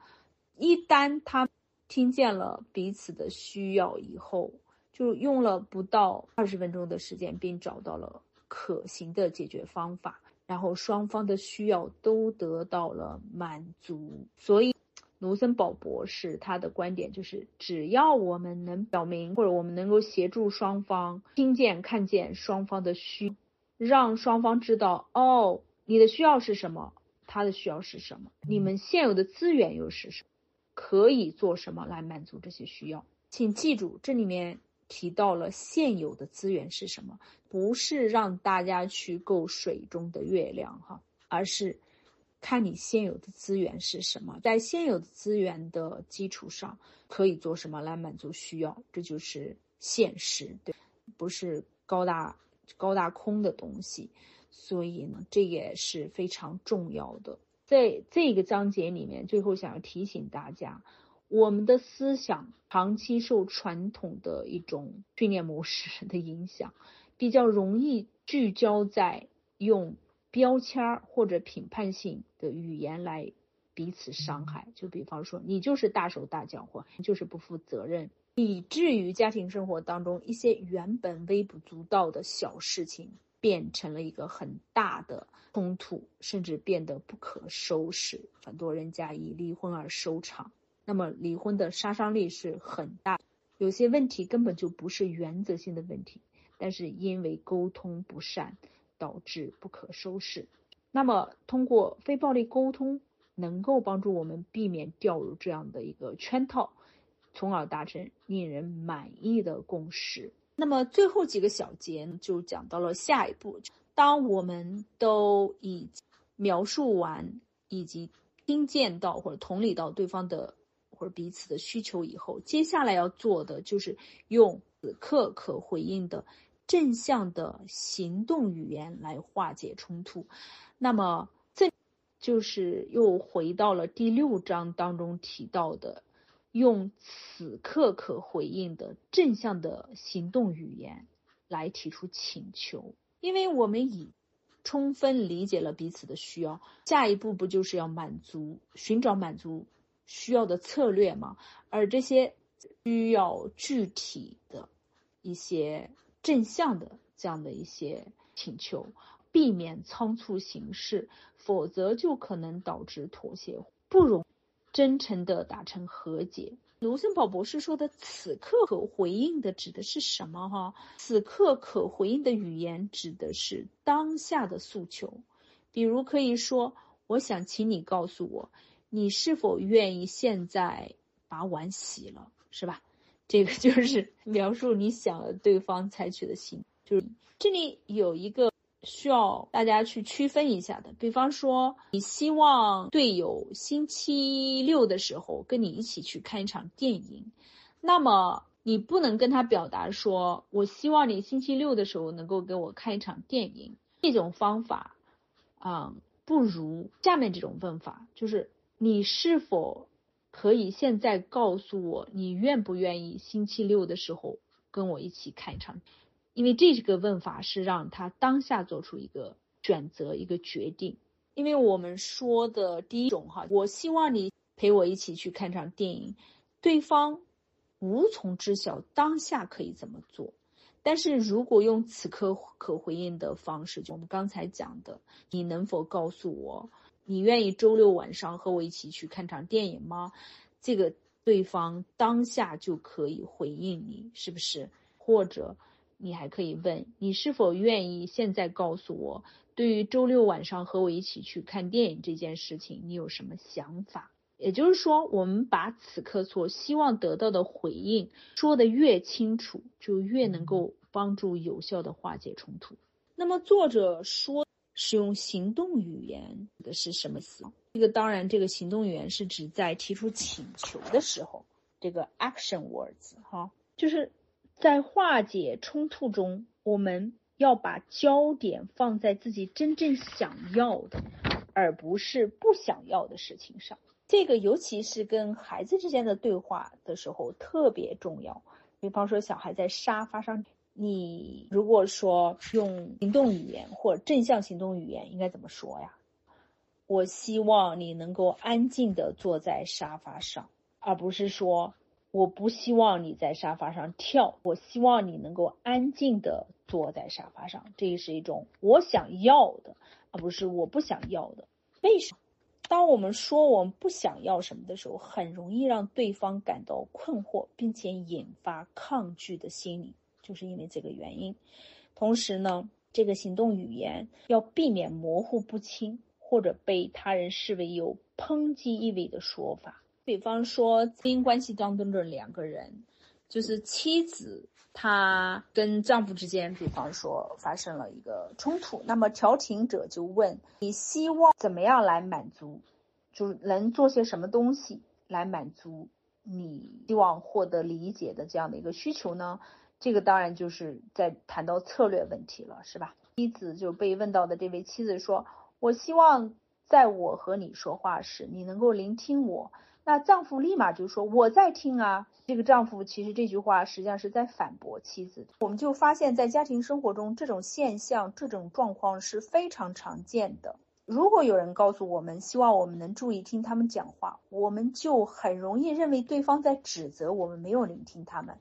一旦他听见了彼此的需要以后，就用了不到二十分钟的时间，并找到了可行的解决方法。然后双方的需要都得到了满足，所以卢森堡博士他的观点就是，只要我们能表明或者我们能够协助双方听见、看见双方的需，让双方知道哦，你的需要是什么，他的需要是什么，你们现有的资源又是什么，可以做什么来满足这些需要。请记住，这里面。提到了现有的资源是什么？不是让大家去够水中的月亮哈，而是看你现有的资源是什么，在现有的资源的基础上可以做什么来满足需要，这就是现实，对，不是高大高大空的东西。所以呢，这也是非常重要的。在这个章节里面，最后想要提醒大家。我们的思想长期受传统的一种训练模式的影响，比较容易聚焦在用标签或者评判性的语言来彼此伤害。就比方说，你就是大手大脚，或就是不负责任，以至于家庭生活当中一些原本微不足道的小事情，变成了一个很大的冲突，甚至变得不可收拾。很多人家以离婚而收场。那么离婚的杀伤力是很大，有些问题根本就不是原则性的问题，但是因为沟通不善导致不可收拾。那么通过非暴力沟通，能够帮助我们避免掉入这样的一个圈套，从而达成令人满意的共识。那么最后几个小节就讲到了下一步，当我们都已描述完以及听见到或者同理到对方的。或者彼此的需求以后，接下来要做的就是用此刻可回应的正向的行动语言来化解冲突。那么，这就是又回到了第六章当中提到的，用此刻可回应的正向的行动语言来提出请求。因为我们已充分理解了彼此的需要，下一步不就是要满足、寻找满足？需要的策略嘛，而这些需要具体的一些正向的这样的一些请求，避免仓促行事，否则就可能导致妥协，不容真诚的达成和解。卢森堡博士说的“此刻可回应的”指的是什么？哈，此刻可回应的语言指的是当下的诉求，比如可以说：“我想请你告诉我。”你是否愿意现在把碗洗了，是吧？这个就是 描述你想对方采取的行。就是这里有一个需要大家去区分一下的。比方说，你希望队友星期六的时候跟你一起去看一场电影，那么你不能跟他表达说：“我希望你星期六的时候能够给我看一场电影。”这种方法，啊，不如下面这种问法，就是你是否可以现在告诉我，你愿不愿意星期六的时候跟我一起看一场？因为这个问法是让他当下做出一个选择、一个决定。因为我们说的第一种哈，我希望你陪我一起去看场电影，对方无从知晓当下可以怎么做。但是如果用此刻可回应的方式，就我们刚才讲的，你能否告诉我，你愿意周六晚上和我一起去看场电影吗？这个对方当下就可以回应你，是不是？或者？你还可以问你是否愿意现在告诉我，对于周六晚上和我一起去看电影这件事情，你有什么想法？也就是说，我们把此刻所希望得到的回应说的越清楚，就越能够帮助有效的化解冲突。那么，作者说使用行动语言的是什么词？这个当然，这个行动语言是指在提出请求的时候，这个 action words 哈，就是。在化解冲突中，我们要把焦点放在自己真正想要的，而不是不想要的事情上。这个尤其是跟孩子之间的对话的时候特别重要。比方说，小孩在沙发上，你如果说用行动语言或正向行动语言，应该怎么说呀？我希望你能够安静的坐在沙发上，而不是说。我不希望你在沙发上跳，我希望你能够安静的坐在沙发上。这是一种我想要的，而不是我不想要的。为什么？当我们说我们不想要什么的时候，很容易让对方感到困惑，并且引发抗拒的心理，就是因为这个原因。同时呢，这个行动语言要避免模糊不清，或者被他人视为有抨击意味的说法。比方说，婚姻关系当中的两个人，就是妻子，她跟丈夫之间，比方说发生了一个冲突，那么调停者就问：你希望怎么样来满足？就是能做些什么东西来满足你希望获得理解的这样的一个需求呢？这个当然就是在谈到策略问题了，是吧？妻子就被问到的这位妻子说：我希望在我和你说话时，你能够聆听我。那丈夫立马就说：“我在听啊。”这个丈夫其实这句话实际上是在反驳妻子。我们就发现，在家庭生活中，这种现象、这种状况是非常常见的。如果有人告诉我们，希望我们能注意听他们讲话，我们就很容易认为对方在指责我们没有聆听他们，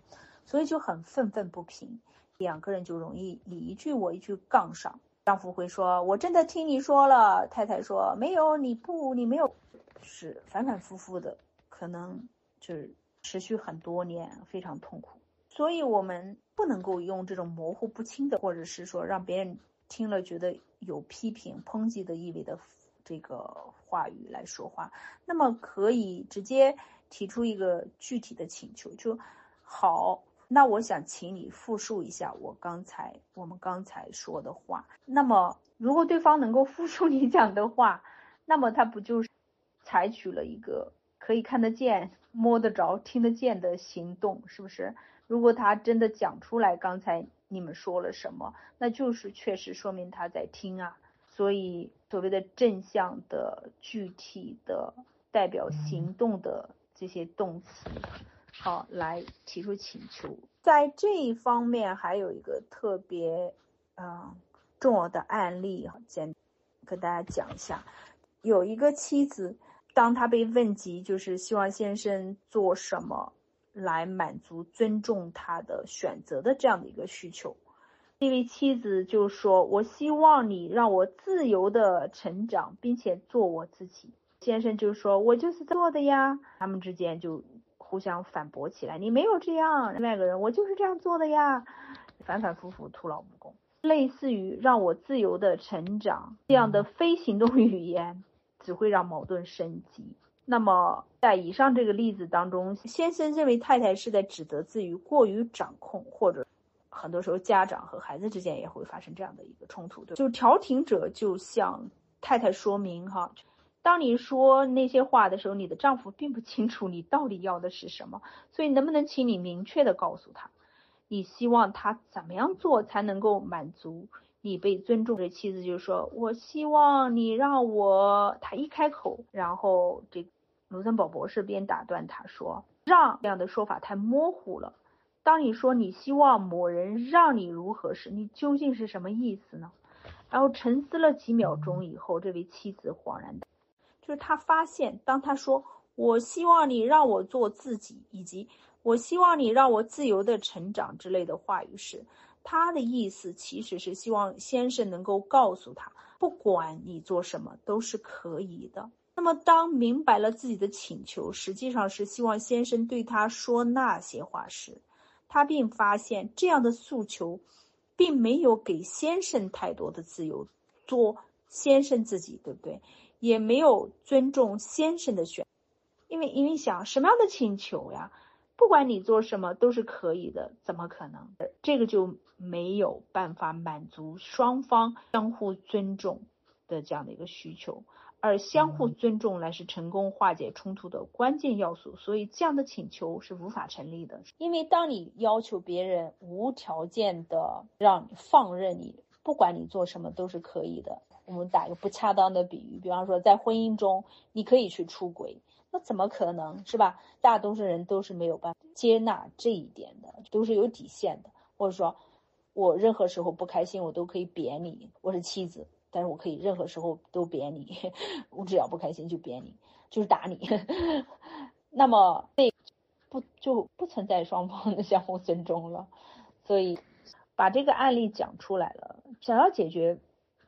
所以就很愤愤不平。两个人就容易你一句我一句杠上。丈夫会说：“我真的听你说了。”太太说：“没有，你不，你没有。”是反反复复的，可能就是持续很多年，非常痛苦。所以，我们不能够用这种模糊不清的，或者是说让别人听了觉得有批评、抨击的意味的这个话语来说话。那么，可以直接提出一个具体的请求，就好。那我想请你复述一下我刚才我们刚才说的话。那么，如果对方能够复述你讲的话，那么他不就是？采取了一个可以看得见、摸得着、听得见的行动，是不是？如果他真的讲出来，刚才你们说了什么，那就是确实说明他在听啊。所以，所谓的正向的、具体的、代表行动的这些动词，好，来提出请求。在这一方面，还有一个特别嗯重要的案例，简跟大家讲一下，有一个妻子。当他被问及，就是希望先生做什么来满足尊重他的选择的这样的一个需求，那位妻子就说：“我希望你让我自由的成长，并且做我自己。”先生就说：“我就是做的呀。”他们之间就互相反驳起来：“你没有这样。”另外一个人：“我就是这样做的呀。”反反复复，徒劳无功。类似于“让我自由的成长”这样的非行动语言。只会让矛盾升级。那么，在以上这个例子当中，先生认为太太是在指责自己过于掌控或者很多时候家长和孩子之间也会发生这样的一个冲突，对，就调停者就向太太说明哈，当你说那些话的时候，你的丈夫并不清楚你到底要的是什么，所以能不能请你明确的告诉他，你希望他怎么样做才能够满足你被尊重？这妻子就说：“我希望你让我……”他一开口，然后这卢森堡博士便打断他说：“让这样的说法太模糊了。当你说你希望某人让你如何时，你究竟是什么意思呢？”然后沉思了几秒钟以后，这位妻子恍然大。就是他发现，当他说“我希望你让我做自己”以及“我希望你让我自由的成长”之类的话语时，他的意思其实是希望先生能够告诉他，不管你做什么都是可以的。那么，当明白了自己的请求实际上是希望先生对他说那些话时，他并发现这样的诉求，并没有给先生太多的自由，做先生自己，对不对？也没有尊重先生的选，因为因为想什么样的请求呀？不管你做什么都是可以的，怎么可能？这个就没有办法满足双方相互尊重的这样的一个需求，而相互尊重乃是成功化解冲突的关键要素，所以这样的请求是无法成立的。因为当你要求别人无条件的让你放任你，不管你做什么都是可以的。我们打一个不恰当的比喻，比方说在婚姻中，你可以去出轨，那怎么可能是吧？大多数人都是没有办法接纳这一点的，都是有底线的。或者说，我任何时候不开心，我都可以扁你。我是妻子，但是我可以任何时候都扁你，我只要不开心就扁你，就是打你。那么，那不就不存在双方的相互尊重了？所以，把这个案例讲出来了，想要解决。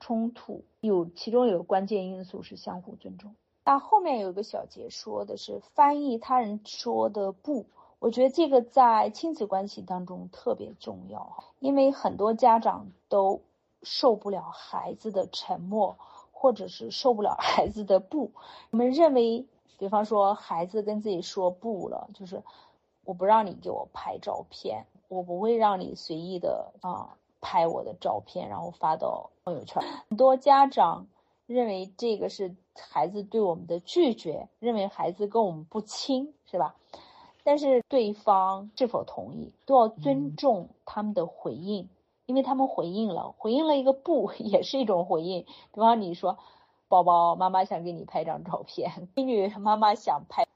冲突有其中有个关键因素是相互尊重。那后面有一个小节说的是翻译他人说的不，我觉得这个在亲子关系当中特别重要，因为很多家长都受不了孩子的沉默，或者是受不了 孩子的不。我们认为，比方说孩子跟自己说不了，就是我不让你给我拍照片，我不会让你随意的啊。拍我的照片，然后发到朋友圈。很多家长认为这个是孩子对我们的拒绝，认为孩子跟我们不亲，是吧？但是对方是否同意，都要尊重他们的回应，因为他们回应了，回应了一个不，也是一种回应。比方你说，宝宝，妈妈想给你拍张照片，闺女，妈妈想拍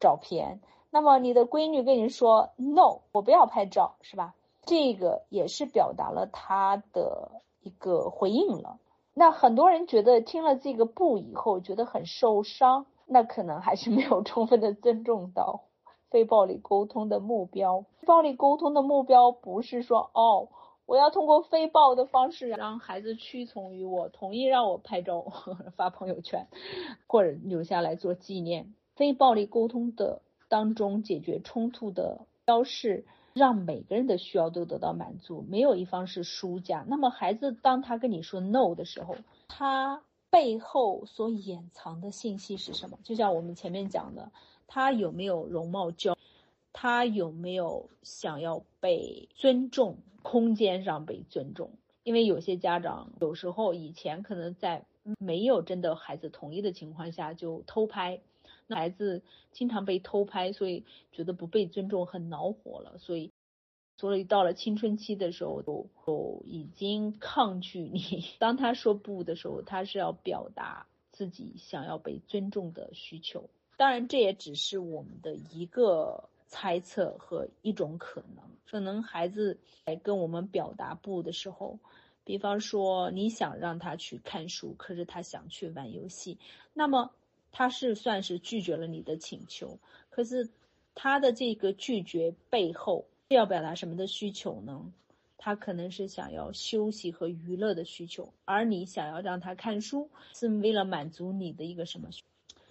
照片，那么你的闺女跟你说，no，我不要拍照，是吧？这个也是表达了他的一个回应了。那很多人觉得听了这个不以后觉得很受伤，那可能还是没有充分的尊重到非暴力沟通的目标。暴力沟通的目标不是说哦，我要通过非暴的方式让孩子屈从于我，同意让我拍照 发朋友圈，或者留下来做纪念。非暴力沟通的当中解决冲突的标示。让每个人的需要都得到满足，没有一方是输家。那么孩子当他跟你说 no 的时候，他背后所掩藏的信息是什么？就像我们前面讲的，他有没有容貌焦？他有没有想要被尊重？空间上被尊重？因为有些家长有时候以前可能在没有征得孩子同意的情况下就偷拍。孩子经常被偷拍，所以觉得不被尊重，很恼火了。所以，所以到了青春期的时候，都都已经抗拒你。当他说不的时候，他是要表达自己想要被尊重的需求。当然，这也只是我们的一个猜测和一种可能。可能孩子在跟我们表达不的时候，比方说你想让他去看书，可是他想去玩游戏，那么。他是算是拒绝了你的请求，可是他的这个拒绝背后要表达什么的需求呢？他可能是想要休息和娱乐的需求，而你想要让他看书，是为了满足你的一个什么？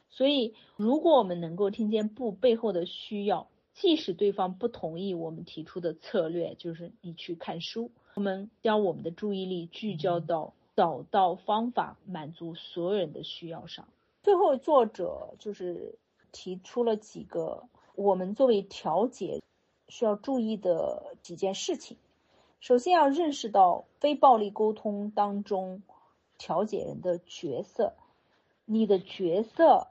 所以，如果我们能够听见不背后的需要，即使对方不同意我们提出的策略，就是你去看书，我们将我们的注意力聚焦到找到方法满足所有人的需要上。最后，作者就是提出了几个我们作为调解需要注意的几件事情。首先要认识到非暴力沟通当中调解人的角色，你的角色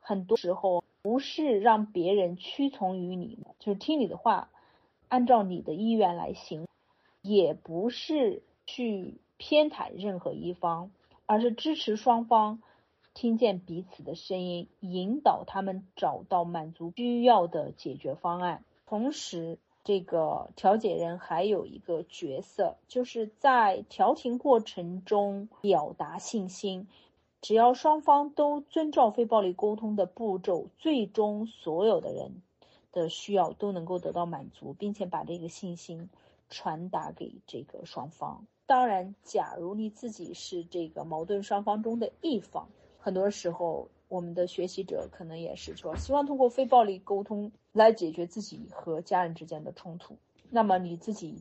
很多时候不是让别人屈从于你，就是听你的话，按照你的意愿来行，也不是去偏袒任何一方，而是支持双方。听见彼此的声音，引导他们找到满足需要的解决方案。同时，这个调解人还有一个角色，就是在调停过程中表达信心。只要双方都遵照非暴力沟通的步骤，最终所有的人的需要都能够得到满足，并且把这个信心传达给这个双方。当然，假如你自己是这个矛盾双方中的一方。很多时候，我们的学习者可能也是说，希望通过非暴力沟通来解决自己和家人之间的冲突。那么你自己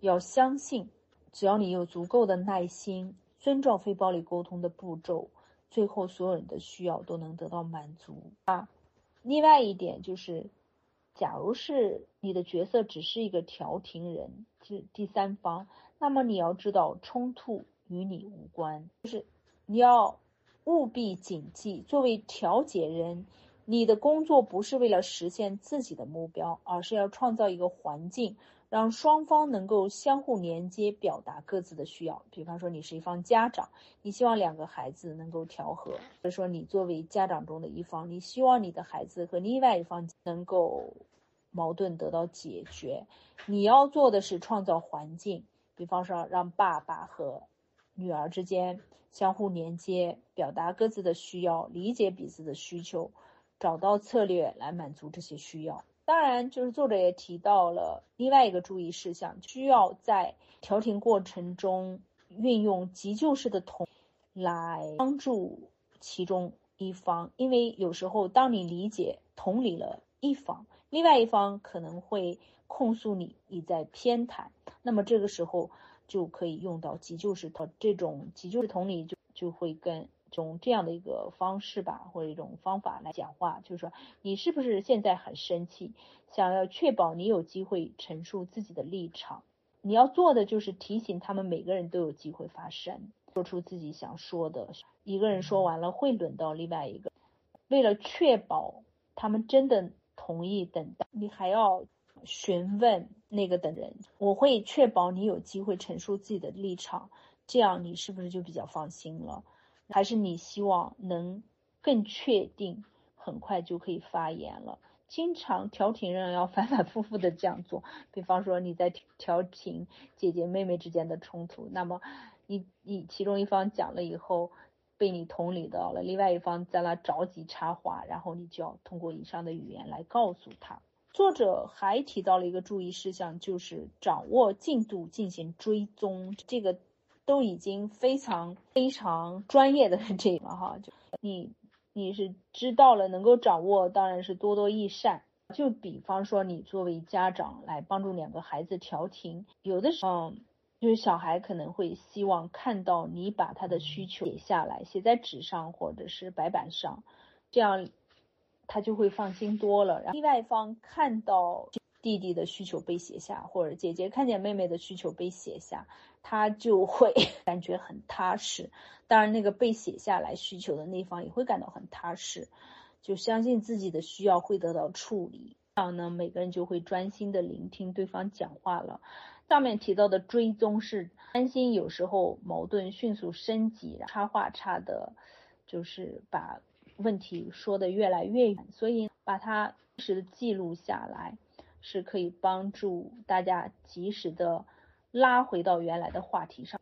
要相信，只要你有足够的耐心，遵照非暴力沟通的步骤，最后所有人的需要都能得到满足啊。另外一点就是，假如是你的角色只是一个调停人，是第三方，那么你要知道，冲突与你无关，就是你要。务必谨记，作为调解人，你的工作不是为了实现自己的目标，而是要创造一个环境，让双方能够相互连接，表达各自的需要。比方说，你是一方家长，你希望两个孩子能够调和；或者说，你作为家长中的一方，你希望你的孩子和另外一方能够矛盾得到解决。你要做的是创造环境，比方说，让爸爸和女儿之间。相互连接，表达各自的需要，理解彼此的需求，找到策略来满足这些需要。当然，就是作者也提到了另外一个注意事项，需要在调停过程中运用急救式的同来帮助其中一方，因为有时候当你理解同理了一方，另外一方可能会控诉你你在偏袒，那么这个时候。就可以用到急救室的这种急救室同理，就就会跟从这样的一个方式吧，或者一种方法来讲话，就是说你是不是现在很生气，想要确保你有机会陈述自己的立场，你要做的就是提醒他们每个人都有机会发声，说出自己想说的。一个人说完了，会轮到另外一个。为了确保他们真的同意等待，你还要。询问那个的人，我会确保你有机会陈述自己的立场，这样你是不是就比较放心了？还是你希望能更确定，很快就可以发言了？经常调停人要反反复复的这样做，比方说你在调停姐姐妹妹之间的冲突，那么你你其中一方讲了以后，被你同理到了，另外一方在那着急插话，然后你就要通过以上的语言来告诉他。作者还提到了一个注意事项，就是掌握进度进行追踪，这个都已经非常非常专业的这个哈，就你你是知道了，能够掌握，当然是多多益善。就比方说，你作为家长来帮助两个孩子调停，有的时候就是小孩可能会希望看到你把他的需求写下来，写在纸上或者是白板上，这样。他就会放心多了，然后另外一方看到弟弟的需求被写下，或者姐姐看见妹妹的需求被写下，他就会 感觉很踏实。当然，那个被写下来需求的那方也会感到很踏实，就相信自己的需要会得到处理。这样呢，每个人就会专心的聆听对方讲话了。上面提到的追踪是担心有时候矛盾迅速升级，插话插的，就是把。问题说的越来越远，所以把它及时的记录下来，是可以帮助大家及时的拉回到原来的话题上。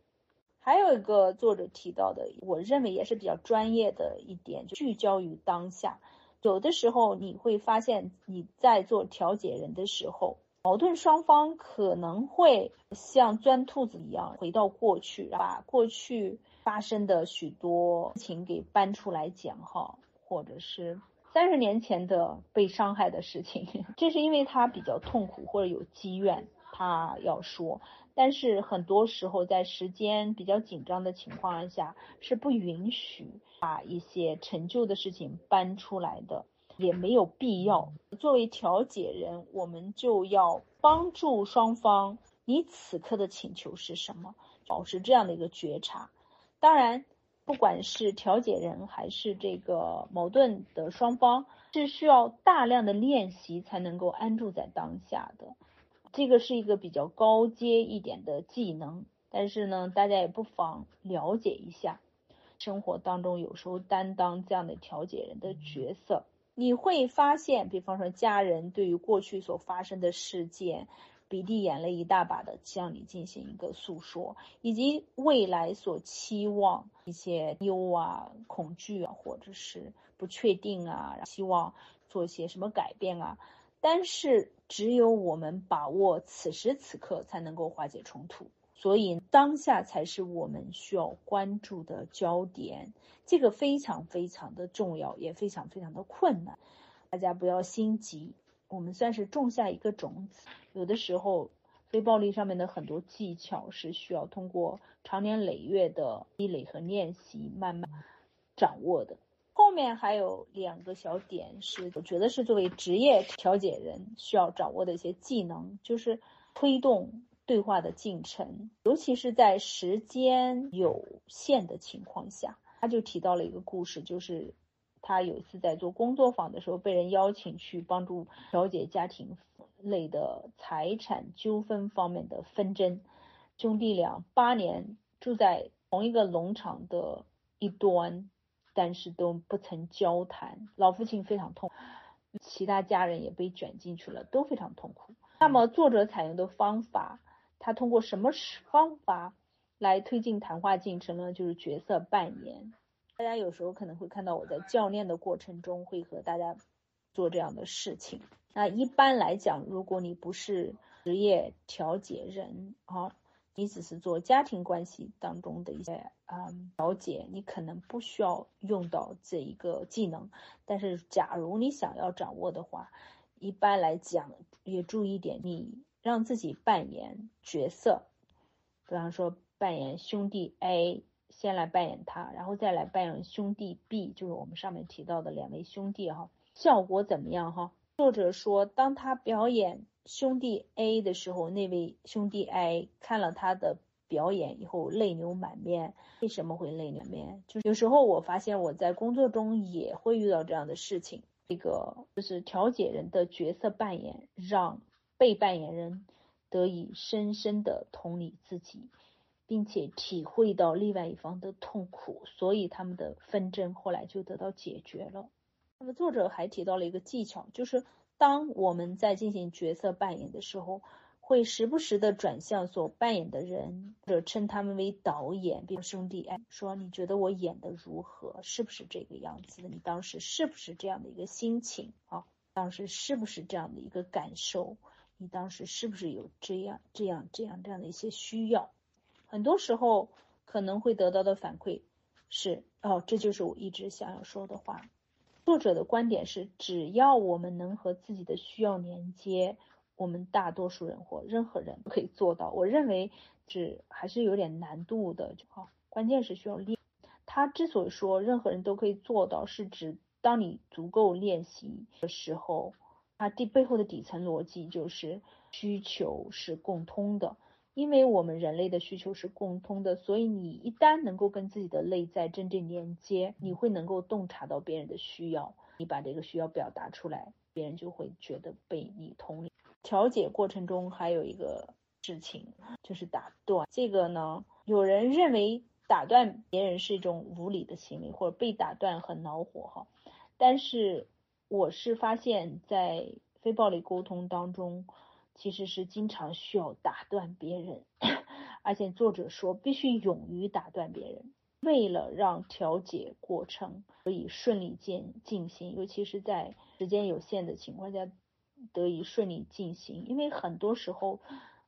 还有一个作者提到的，我认为也是比较专业的一点，就聚焦于当下。有的时候你会发现，你在做调解人的时候，矛盾双方可能会像钻兔子一样回到过去，把过去发生的许多事情给搬出来讲哈。或者是三十年前的被伤害的事情，这是因为他比较痛苦或者有积怨，他要说。但是很多时候在时间比较紧张的情况下，是不允许把一些陈旧的事情搬出来的，也没有必要。作为调解人，我们就要帮助双方。你此刻的请求是什么？保持这样的一个觉察。当然，不管是调解人还是这个矛盾的双方，是需要大量的练习才能够安住在当下的。这个是一个比较高阶一点的技能，但是呢，大家也不妨了解一下。生活当中有时候担当这样的调解人的角色，你会发现，比方说家人对于过去所发生的事件，鼻涕眼泪一大把的向你进行一个诉说，以及未来所期望一些忧啊、恐惧啊，或者是不确定啊，希望做些什么改变啊。但是只有我们把握此时此刻，才能够化解冲突。所以当下才是我们需要关注的焦点，这个非常非常的重要，也非常非常的困难。大家不要心急，我们算是种下一个种子。有的时候，非暴力上面的很多技巧是需要通过长年累月的积累和练习慢慢掌握的。后面还有两个小点是，我觉得是作为职业调解人需要掌握的一些技能，就是推动。对话的进程，尤其是在时间有限的情况下，他就提到了一个故事，就是他有一次在做工作坊的时候，被人邀请去帮助调解家庭类的财产纠纷方面的纷争。兄弟俩八年住在同一个农场的一端，但是都不曾交谈。老父亲非常痛，其他家人也被卷进去了，都非常痛苦。那么作者采用的方法。他通过什么方法来推进谈话进程呢？就是角色扮演。大家有时候可能会看到我在教练的过程中会和大家做这样的事情。那一般来讲，如果你不是职业调解人啊，你只是做家庭关系当中的一些嗯调解，你可能不需要用到这一个技能。但是假如你想要掌握的话，一般来讲也注意点你。让自己扮演角色，比方说扮演兄弟 A，先来扮演他，然后再来扮演兄弟 B，就是我们上面提到的两位兄弟哈，效果怎么样哈？作者说，当他表演兄弟 A 的时候，那位兄弟 A 看了他的表演以后泪流满面。为什么会泪流满面？就是有时候我发现我在工作中也会遇到这样的事情，这个就是调解人的角色扮演让。被扮演人得以深深的同理自己，并且体会到另外一方的痛苦，所以他们的纷争后来就得到解决了。那么作者还提到了一个技巧，就是当我们在进行角色扮演的时候，会时不时的转向所扮演的人，或者称他们为导演，比如兄弟，哎，说你觉得我演的如何？是不是这个样子的？你当时是不是这样的一个心情啊？当时是不是这样的一个感受？你当时是不是有这样、这样、这样、这样的一些需要？很多时候可能会得到的反馈是：哦，这就是我一直想要说的话。作者的观点是，只要我们能和自己的需要连接，我们大多数人或任何人都可以做到。我认为是还是有点难度的，就好，关键是需要练。他之所以说任何人都可以做到，是指当你足够练习的时候。它底背后的底层逻辑就是需求是共通的，因为我们人类的需求是共通的，所以你一旦能够跟自己的内在真正连接，你会能够洞察到别人的需要，你把这个需要表达出来，别人就会觉得被你同理。调解过程中还有一个事情就是打断，这个呢，有人认为打断别人是一种无理的行为，或者被打断很恼火哈，但是。我是发现，在非暴力沟通当中，其实是经常需要打断别人，而且作者说必须勇于打断别人，为了让调解过程可以顺利进进行，尤其是在时间有限的情况下得以顺利进行。因为很多时候，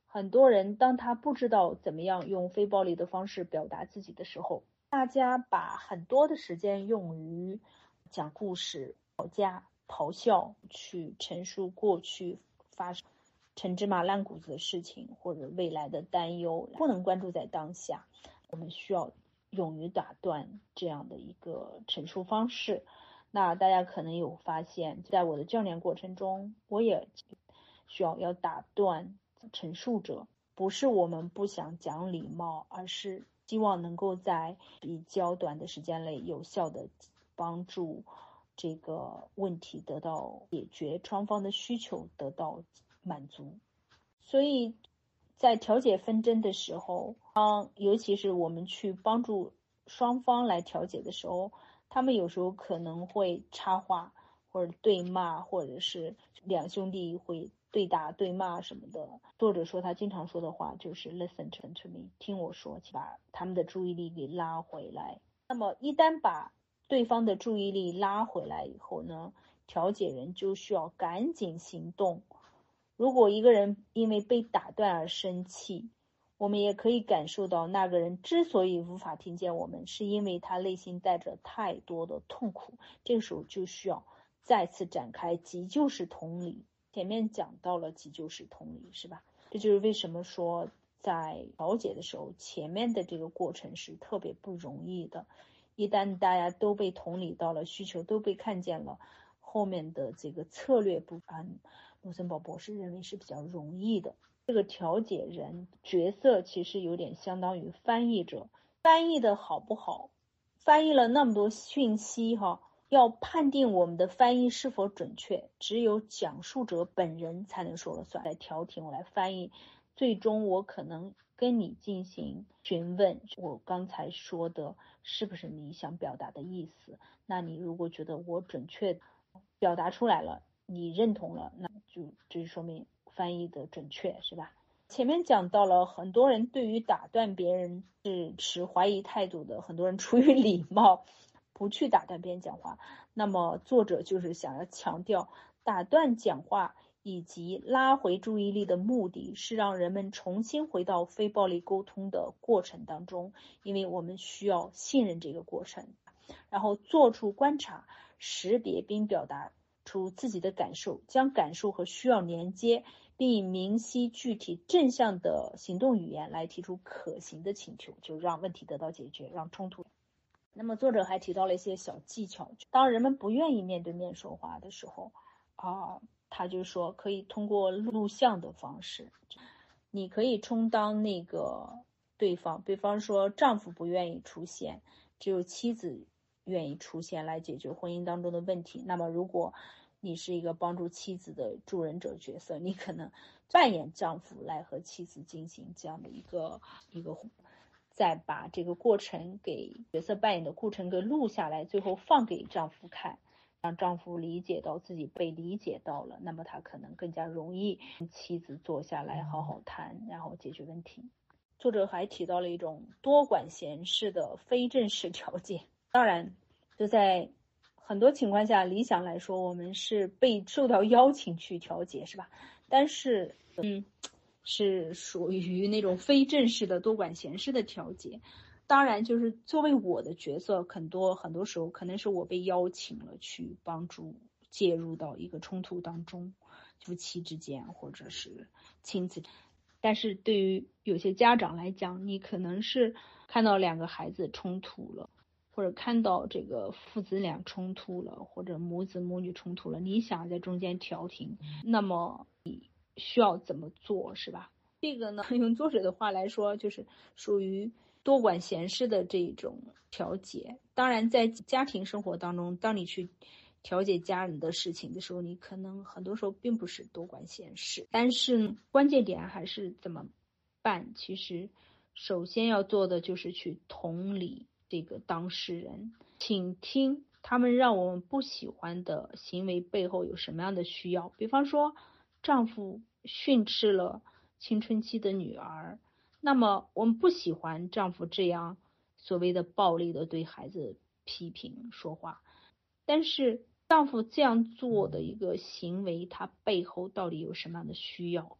很多人当他不知道怎么样用非暴力的方式表达自己的时候，大家把很多的时间用于讲故事、吵架。咆哮，去陈述过去发生陈芝麻烂谷子的事情，或者未来的担忧，不能关注在当下。我们需要勇于打断这样的一个陈述方式。那大家可能有发现，在我的教练过程中，我也需要要打断陈述者，不是我们不想讲礼貌，而是希望能够在比较短的时间内有效的帮助这个问题得到解决，双方的需求得到满足。所以在调解纷争的时候，当尤其是我们去帮助双方来调解的时候，他们有时候可能会插话，或者对骂，或者是两兄弟会。对打对骂什么的，作者说他经常说的话就是 listen to me，听我说，去把他们的注意力给拉回来。那么一旦把对方的注意力拉回来以后呢，调解人就需要赶紧行动。如果一个人因为被打断而生气，我们也可以感受到那个人之所以无法听见我们，是因为他内心带着太多的痛苦。这个时候就需要再次展开急救式同理。前面讲到了急救式同理，是吧？这就是为什么说在调解的时候，前面的这个过程是特别不容易的。一旦大家都被同理到了，需求都被看见了，后面的这个策略部分，卢森堡博士认为是比较容易的。这个调解人角色其实有点相当于翻译者，翻译的好不好？翻译了那么多讯息，哈。要判定我们的翻译是否准确，只有讲述者本人才能说了算。来调停，我来翻译，最终我可能跟你进行询问，我刚才说的是不是你想表达的意思？那你如果觉得我准确表达出来了，你认同了，那就这就说明翻译的准确，是吧？前面讲到了，很多人对于打断别人是持怀疑态度的，很多人出于礼貌。不去打断别人讲话，那么作者就是想要强调，打断讲话以及拉回注意力的目的是让人们重新回到非暴力沟通的过程当中，因为我们需要信任这个过程，然后做出观察、识别并表达出自己的感受，将感受和需要连接，并以明晰、具体、正向的行动语言来提出可行的请求，就让问题得到解决，让冲突。那么作者还提到了一些小技巧，当人们不愿意面对面说话的时候，啊，他就说可以通过录像的方式，你可以充当那个对方，比方说丈夫不愿意出现，只有妻子愿意出现来解决婚姻当中的问题。那么如果你是一个帮助妻子的助人者角色，你可能扮演丈夫来和妻子进行这样的一个一个。再把这个过程给角色扮演的过程给录下来，最后放给丈夫看，让丈夫理解到自己被理解到了，那么他可能更加容易妻子坐下来好好谈，然后解决问题。作者还提到了一种多管闲事的非正式调解，当然，就在很多情况下，理想来说，我们是被受到邀请去调解，是吧？但是，嗯。是属于那种非正式的多管闲事的调解，当然就是作为我的角色，很多很多时候可能是我被邀请了去帮助介入到一个冲突当中，夫妻之间或者是亲子，但是对于有些家长来讲，你可能是看到两个孩子冲突了，或者看到这个父子俩冲突了，或者母子母女冲突了，你想在中间调停，那么你。需要怎么做是吧？这个呢，用作者的话来说，就是属于多管闲事的这种调解。当然，在家庭生活当中，当你去调解家人的事情的时候，你可能很多时候并不是多管闲事。但是关键点还是怎么办？其实，首先要做的就是去同理这个当事人，请听他们让我们不喜欢的行为背后有什么样的需要。比方说。丈夫训斥了青春期的女儿，那么我们不喜欢丈夫这样所谓的暴力的对孩子批评说话，但是丈夫这样做的一个行为，他背后到底有什么样的需要？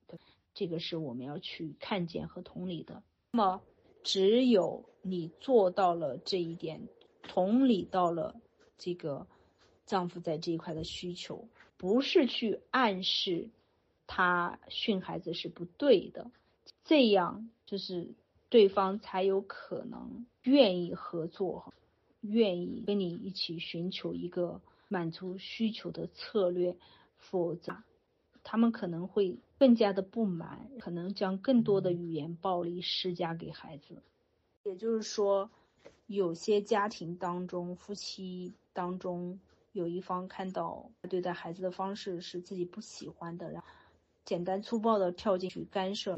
这个是我们要去看见和同理的。那么，只有你做到了这一点，同理到了这个丈夫在这一块的需求，不是去暗示。他训孩子是不对的，这样就是对方才有可能愿意合作，愿意跟你一起寻求一个满足需求的策略，否则他们可能会更。加的不满，可能将更多的语言暴力施加给孩子。也就是说，有些家庭当中，夫妻当中有一方看到对待孩子的方式是自己不喜欢的，然后简单粗暴的跳进去干涉，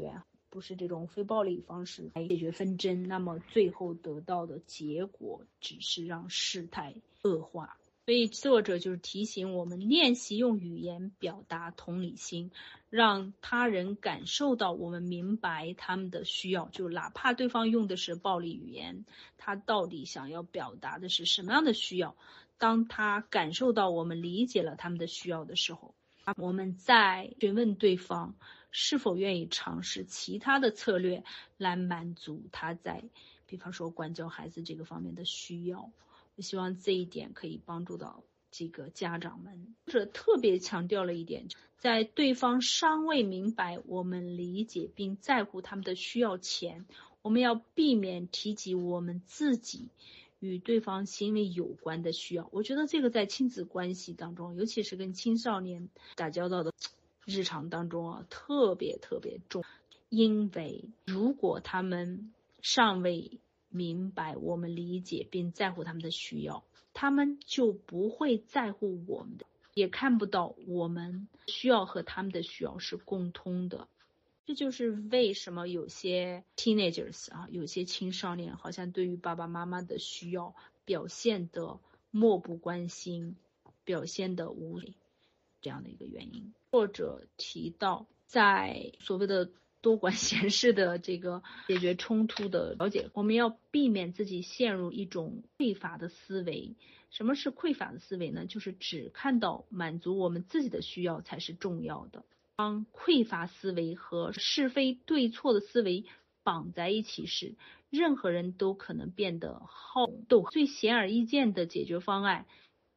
不是这种非暴力方式来解决纷争，那么最后得到的结果只是让事态恶化。所以作者就是提醒我们练习用语言表达同理心，让他人感受到我们明白他们的需要。就哪怕对方用的是暴力语言，他到底想要表达的是什么样的需要？当他感受到我们理解了他们的需要的时候，我们再询问对方是否愿意尝试其他的策略来满足他在，比方说管教孩子这个方面的需要。希望这一点可以帮助到这个家长们。者特别强调了一点，在对方尚未明白我们理解并在乎他们的需要前，我们要避免提及我们自己与对方行为有关的需要。我觉得这个在亲子关系当中，尤其是跟青少年打交道的日常当中啊，特别特别重。因为如果他们尚未明白我们理解并在乎他们的需要，他们就不会在乎我们的，也看不到我们需要和他们的需要是共通的。这就是为什么有些 teenagers 啊，有些青少年好像对于爸爸妈妈的需要表现的漠不关心，表现的无这样的一个原因。作者提到，在所谓的。多管 闲事的这个解决冲突的了解，我们要避免自己陷入一种匮乏的思维。什么是匮乏的思维呢？就是只看到满足我们自己的需要才是重要的。当匮乏思维和是非对错的思维绑在一起时，任何人都可能变得好斗。最显而易见的解决方案。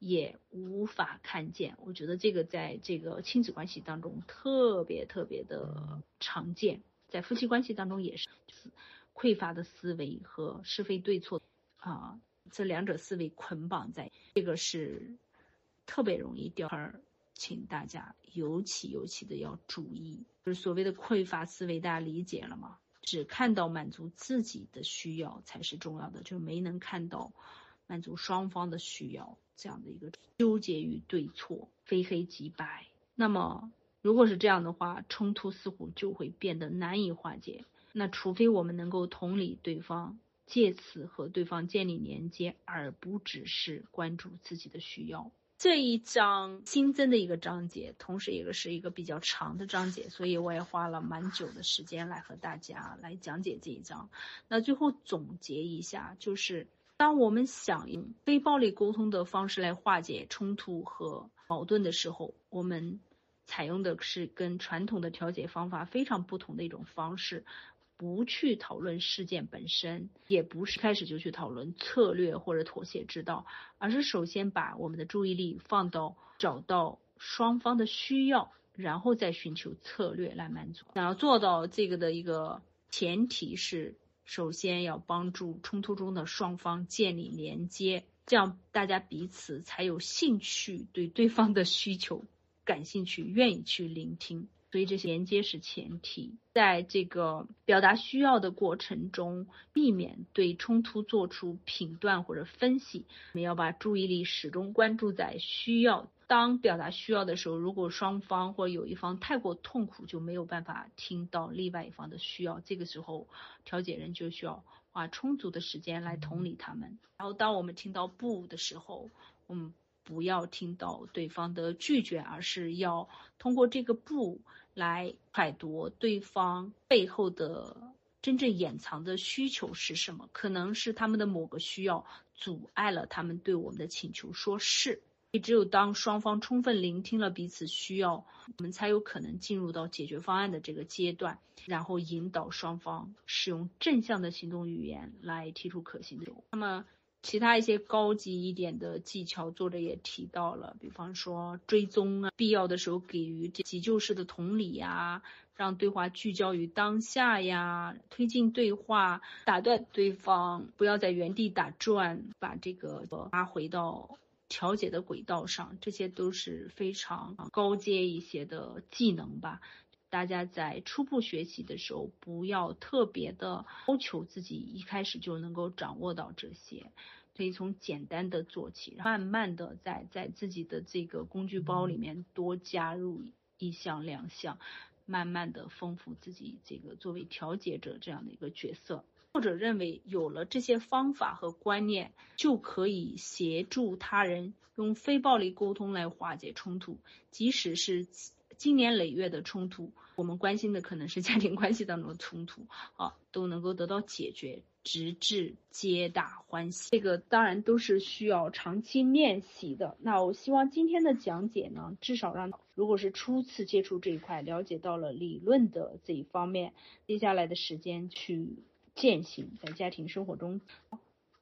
也无法看见，我觉得这个在这个亲子关系当中特别特别的常见，在夫妻关系当中也是，就是匮乏的思维和是非对错啊，这两者思维捆绑在，这个是特别容易掉坑，请大家尤其尤其的要注意，就是所谓的匮乏思维，大家理解了吗？只看到满足自己的需要才是重要的，就没能看到满足双方的需要。这样的一个纠结于对错、非黑即白，那么如果是这样的话，冲突似乎就会变得难以化解。那除非我们能够同理对方，借此和对方建立连接，而不只是关注自己的需要。这一章新增的一个章节，同时也是一个比较长的章节，所以我也花了蛮久的时间来和大家来讲解这一章。那最后总结一下，就是。当我们想用非暴力沟通的方式来化解冲突和矛盾的时候，我们采用的是跟传统的调解方法非常不同的一种方式，不去讨论事件本身，也不是开始就去讨论策略或者妥协之道，而是首先把我们的注意力放到找到双方的需要，然后再寻求策略来满足。想要做到这个的一个前提是。首先要帮助冲突中的双方建立连接，这样大家彼此才有兴趣对对方的需求感兴趣，愿意去聆听。所以这些连接是前提。在这个表达需要的过程中，避免对冲突做出评断或者分析。我们要把注意力始终关注在需要。当表达需要的时候，如果双方或有一方太过痛苦，就没有办法听到另外一方的需要。这个时候，调解人就需要花充足的时间来同理他们。然后，当我们听到不的时候，我们不要听到对方的拒绝，而是要通过这个不来揣度对方背后的真正掩藏的需求是什么。可能是他们的某个需要阻碍了他们对我们的请求说是。也只有当双方充分聆听了彼此需要，我们才有可能进入到解决方案的这个阶段，然后引导双方使用正向的行动语言来提出可行的。那么，其他一些高级一点的技巧，作者也提到了，比方说追踪啊，必要的时候给予急救式的同理呀，让对话聚焦于当下呀，推进对话，打断对方，不要在原地打转，把这个拉回到。调解的轨道上，这些都是非常高阶一些的技能吧。大家在初步学习的时候，不要特别的要求自己一开始就能够掌握到这些，可以从简单的做起，慢慢的在在自己的这个工具包里面多加入一项两项，慢慢的丰富自己这个作为调解者这样的一个角色。或者认为有了这些方法和观念，就可以协助他人用非暴力沟通来化解冲突，即使是。经年累月的冲突，我们关心的可能是家庭关系当中的冲突，啊，都能够得到解决，直至皆大欢喜。这个当然都是需要长期练习的。那我希望今天的讲解呢，至少让如果是初次接触这一块，了解到了理论的这一方面，接下来的时间去践行在家庭生活中。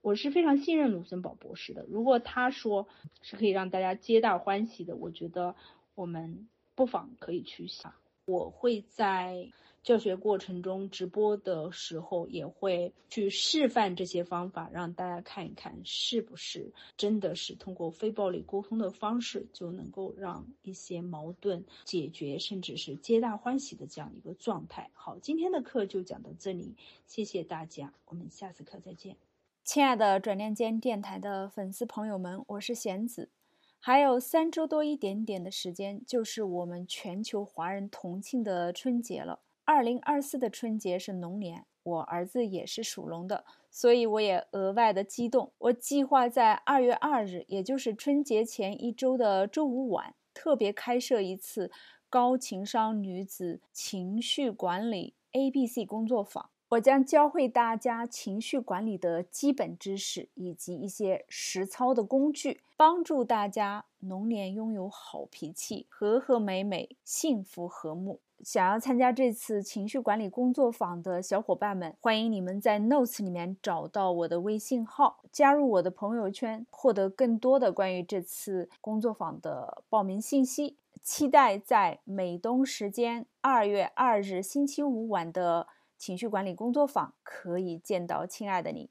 我是非常信任卢森堡博士的，如果他说是可以让大家皆大欢喜的，我觉得我们。不妨可以去想，我会在教学过程中直播的时候，也会去示范这些方法，让大家看一看是不是真的是通过非暴力沟通的方式，就能够让一些矛盾解决，甚至是皆大欢喜的这样一个状态。好，今天的课就讲到这里，谢谢大家，我们下次课再见。亲爱的转念间电台的粉丝朋友们，我是贤子。还有三周多一点点的时间，就是我们全球华人同庆的春节了。二零二四的春节是龙年，我儿子也是属龙的，所以我也额外的激动。我计划在二月二日，也就是春节前一周的周五晚，特别开设一次高情商女子情绪管理 A B C 工作坊。我将教会大家情绪管理的基本知识，以及一些实操的工具，帮助大家龙年拥有好脾气，和和美美，幸福和睦。想要参加这次情绪管理工作坊的小伙伴们，欢迎你们在 Notes 里面找到我的微信号，加入我的朋友圈，获得更多的关于这次工作坊的报名信息。期待在美东时间二月二日星期五晚的。情绪管理工作坊可以见到亲爱的你。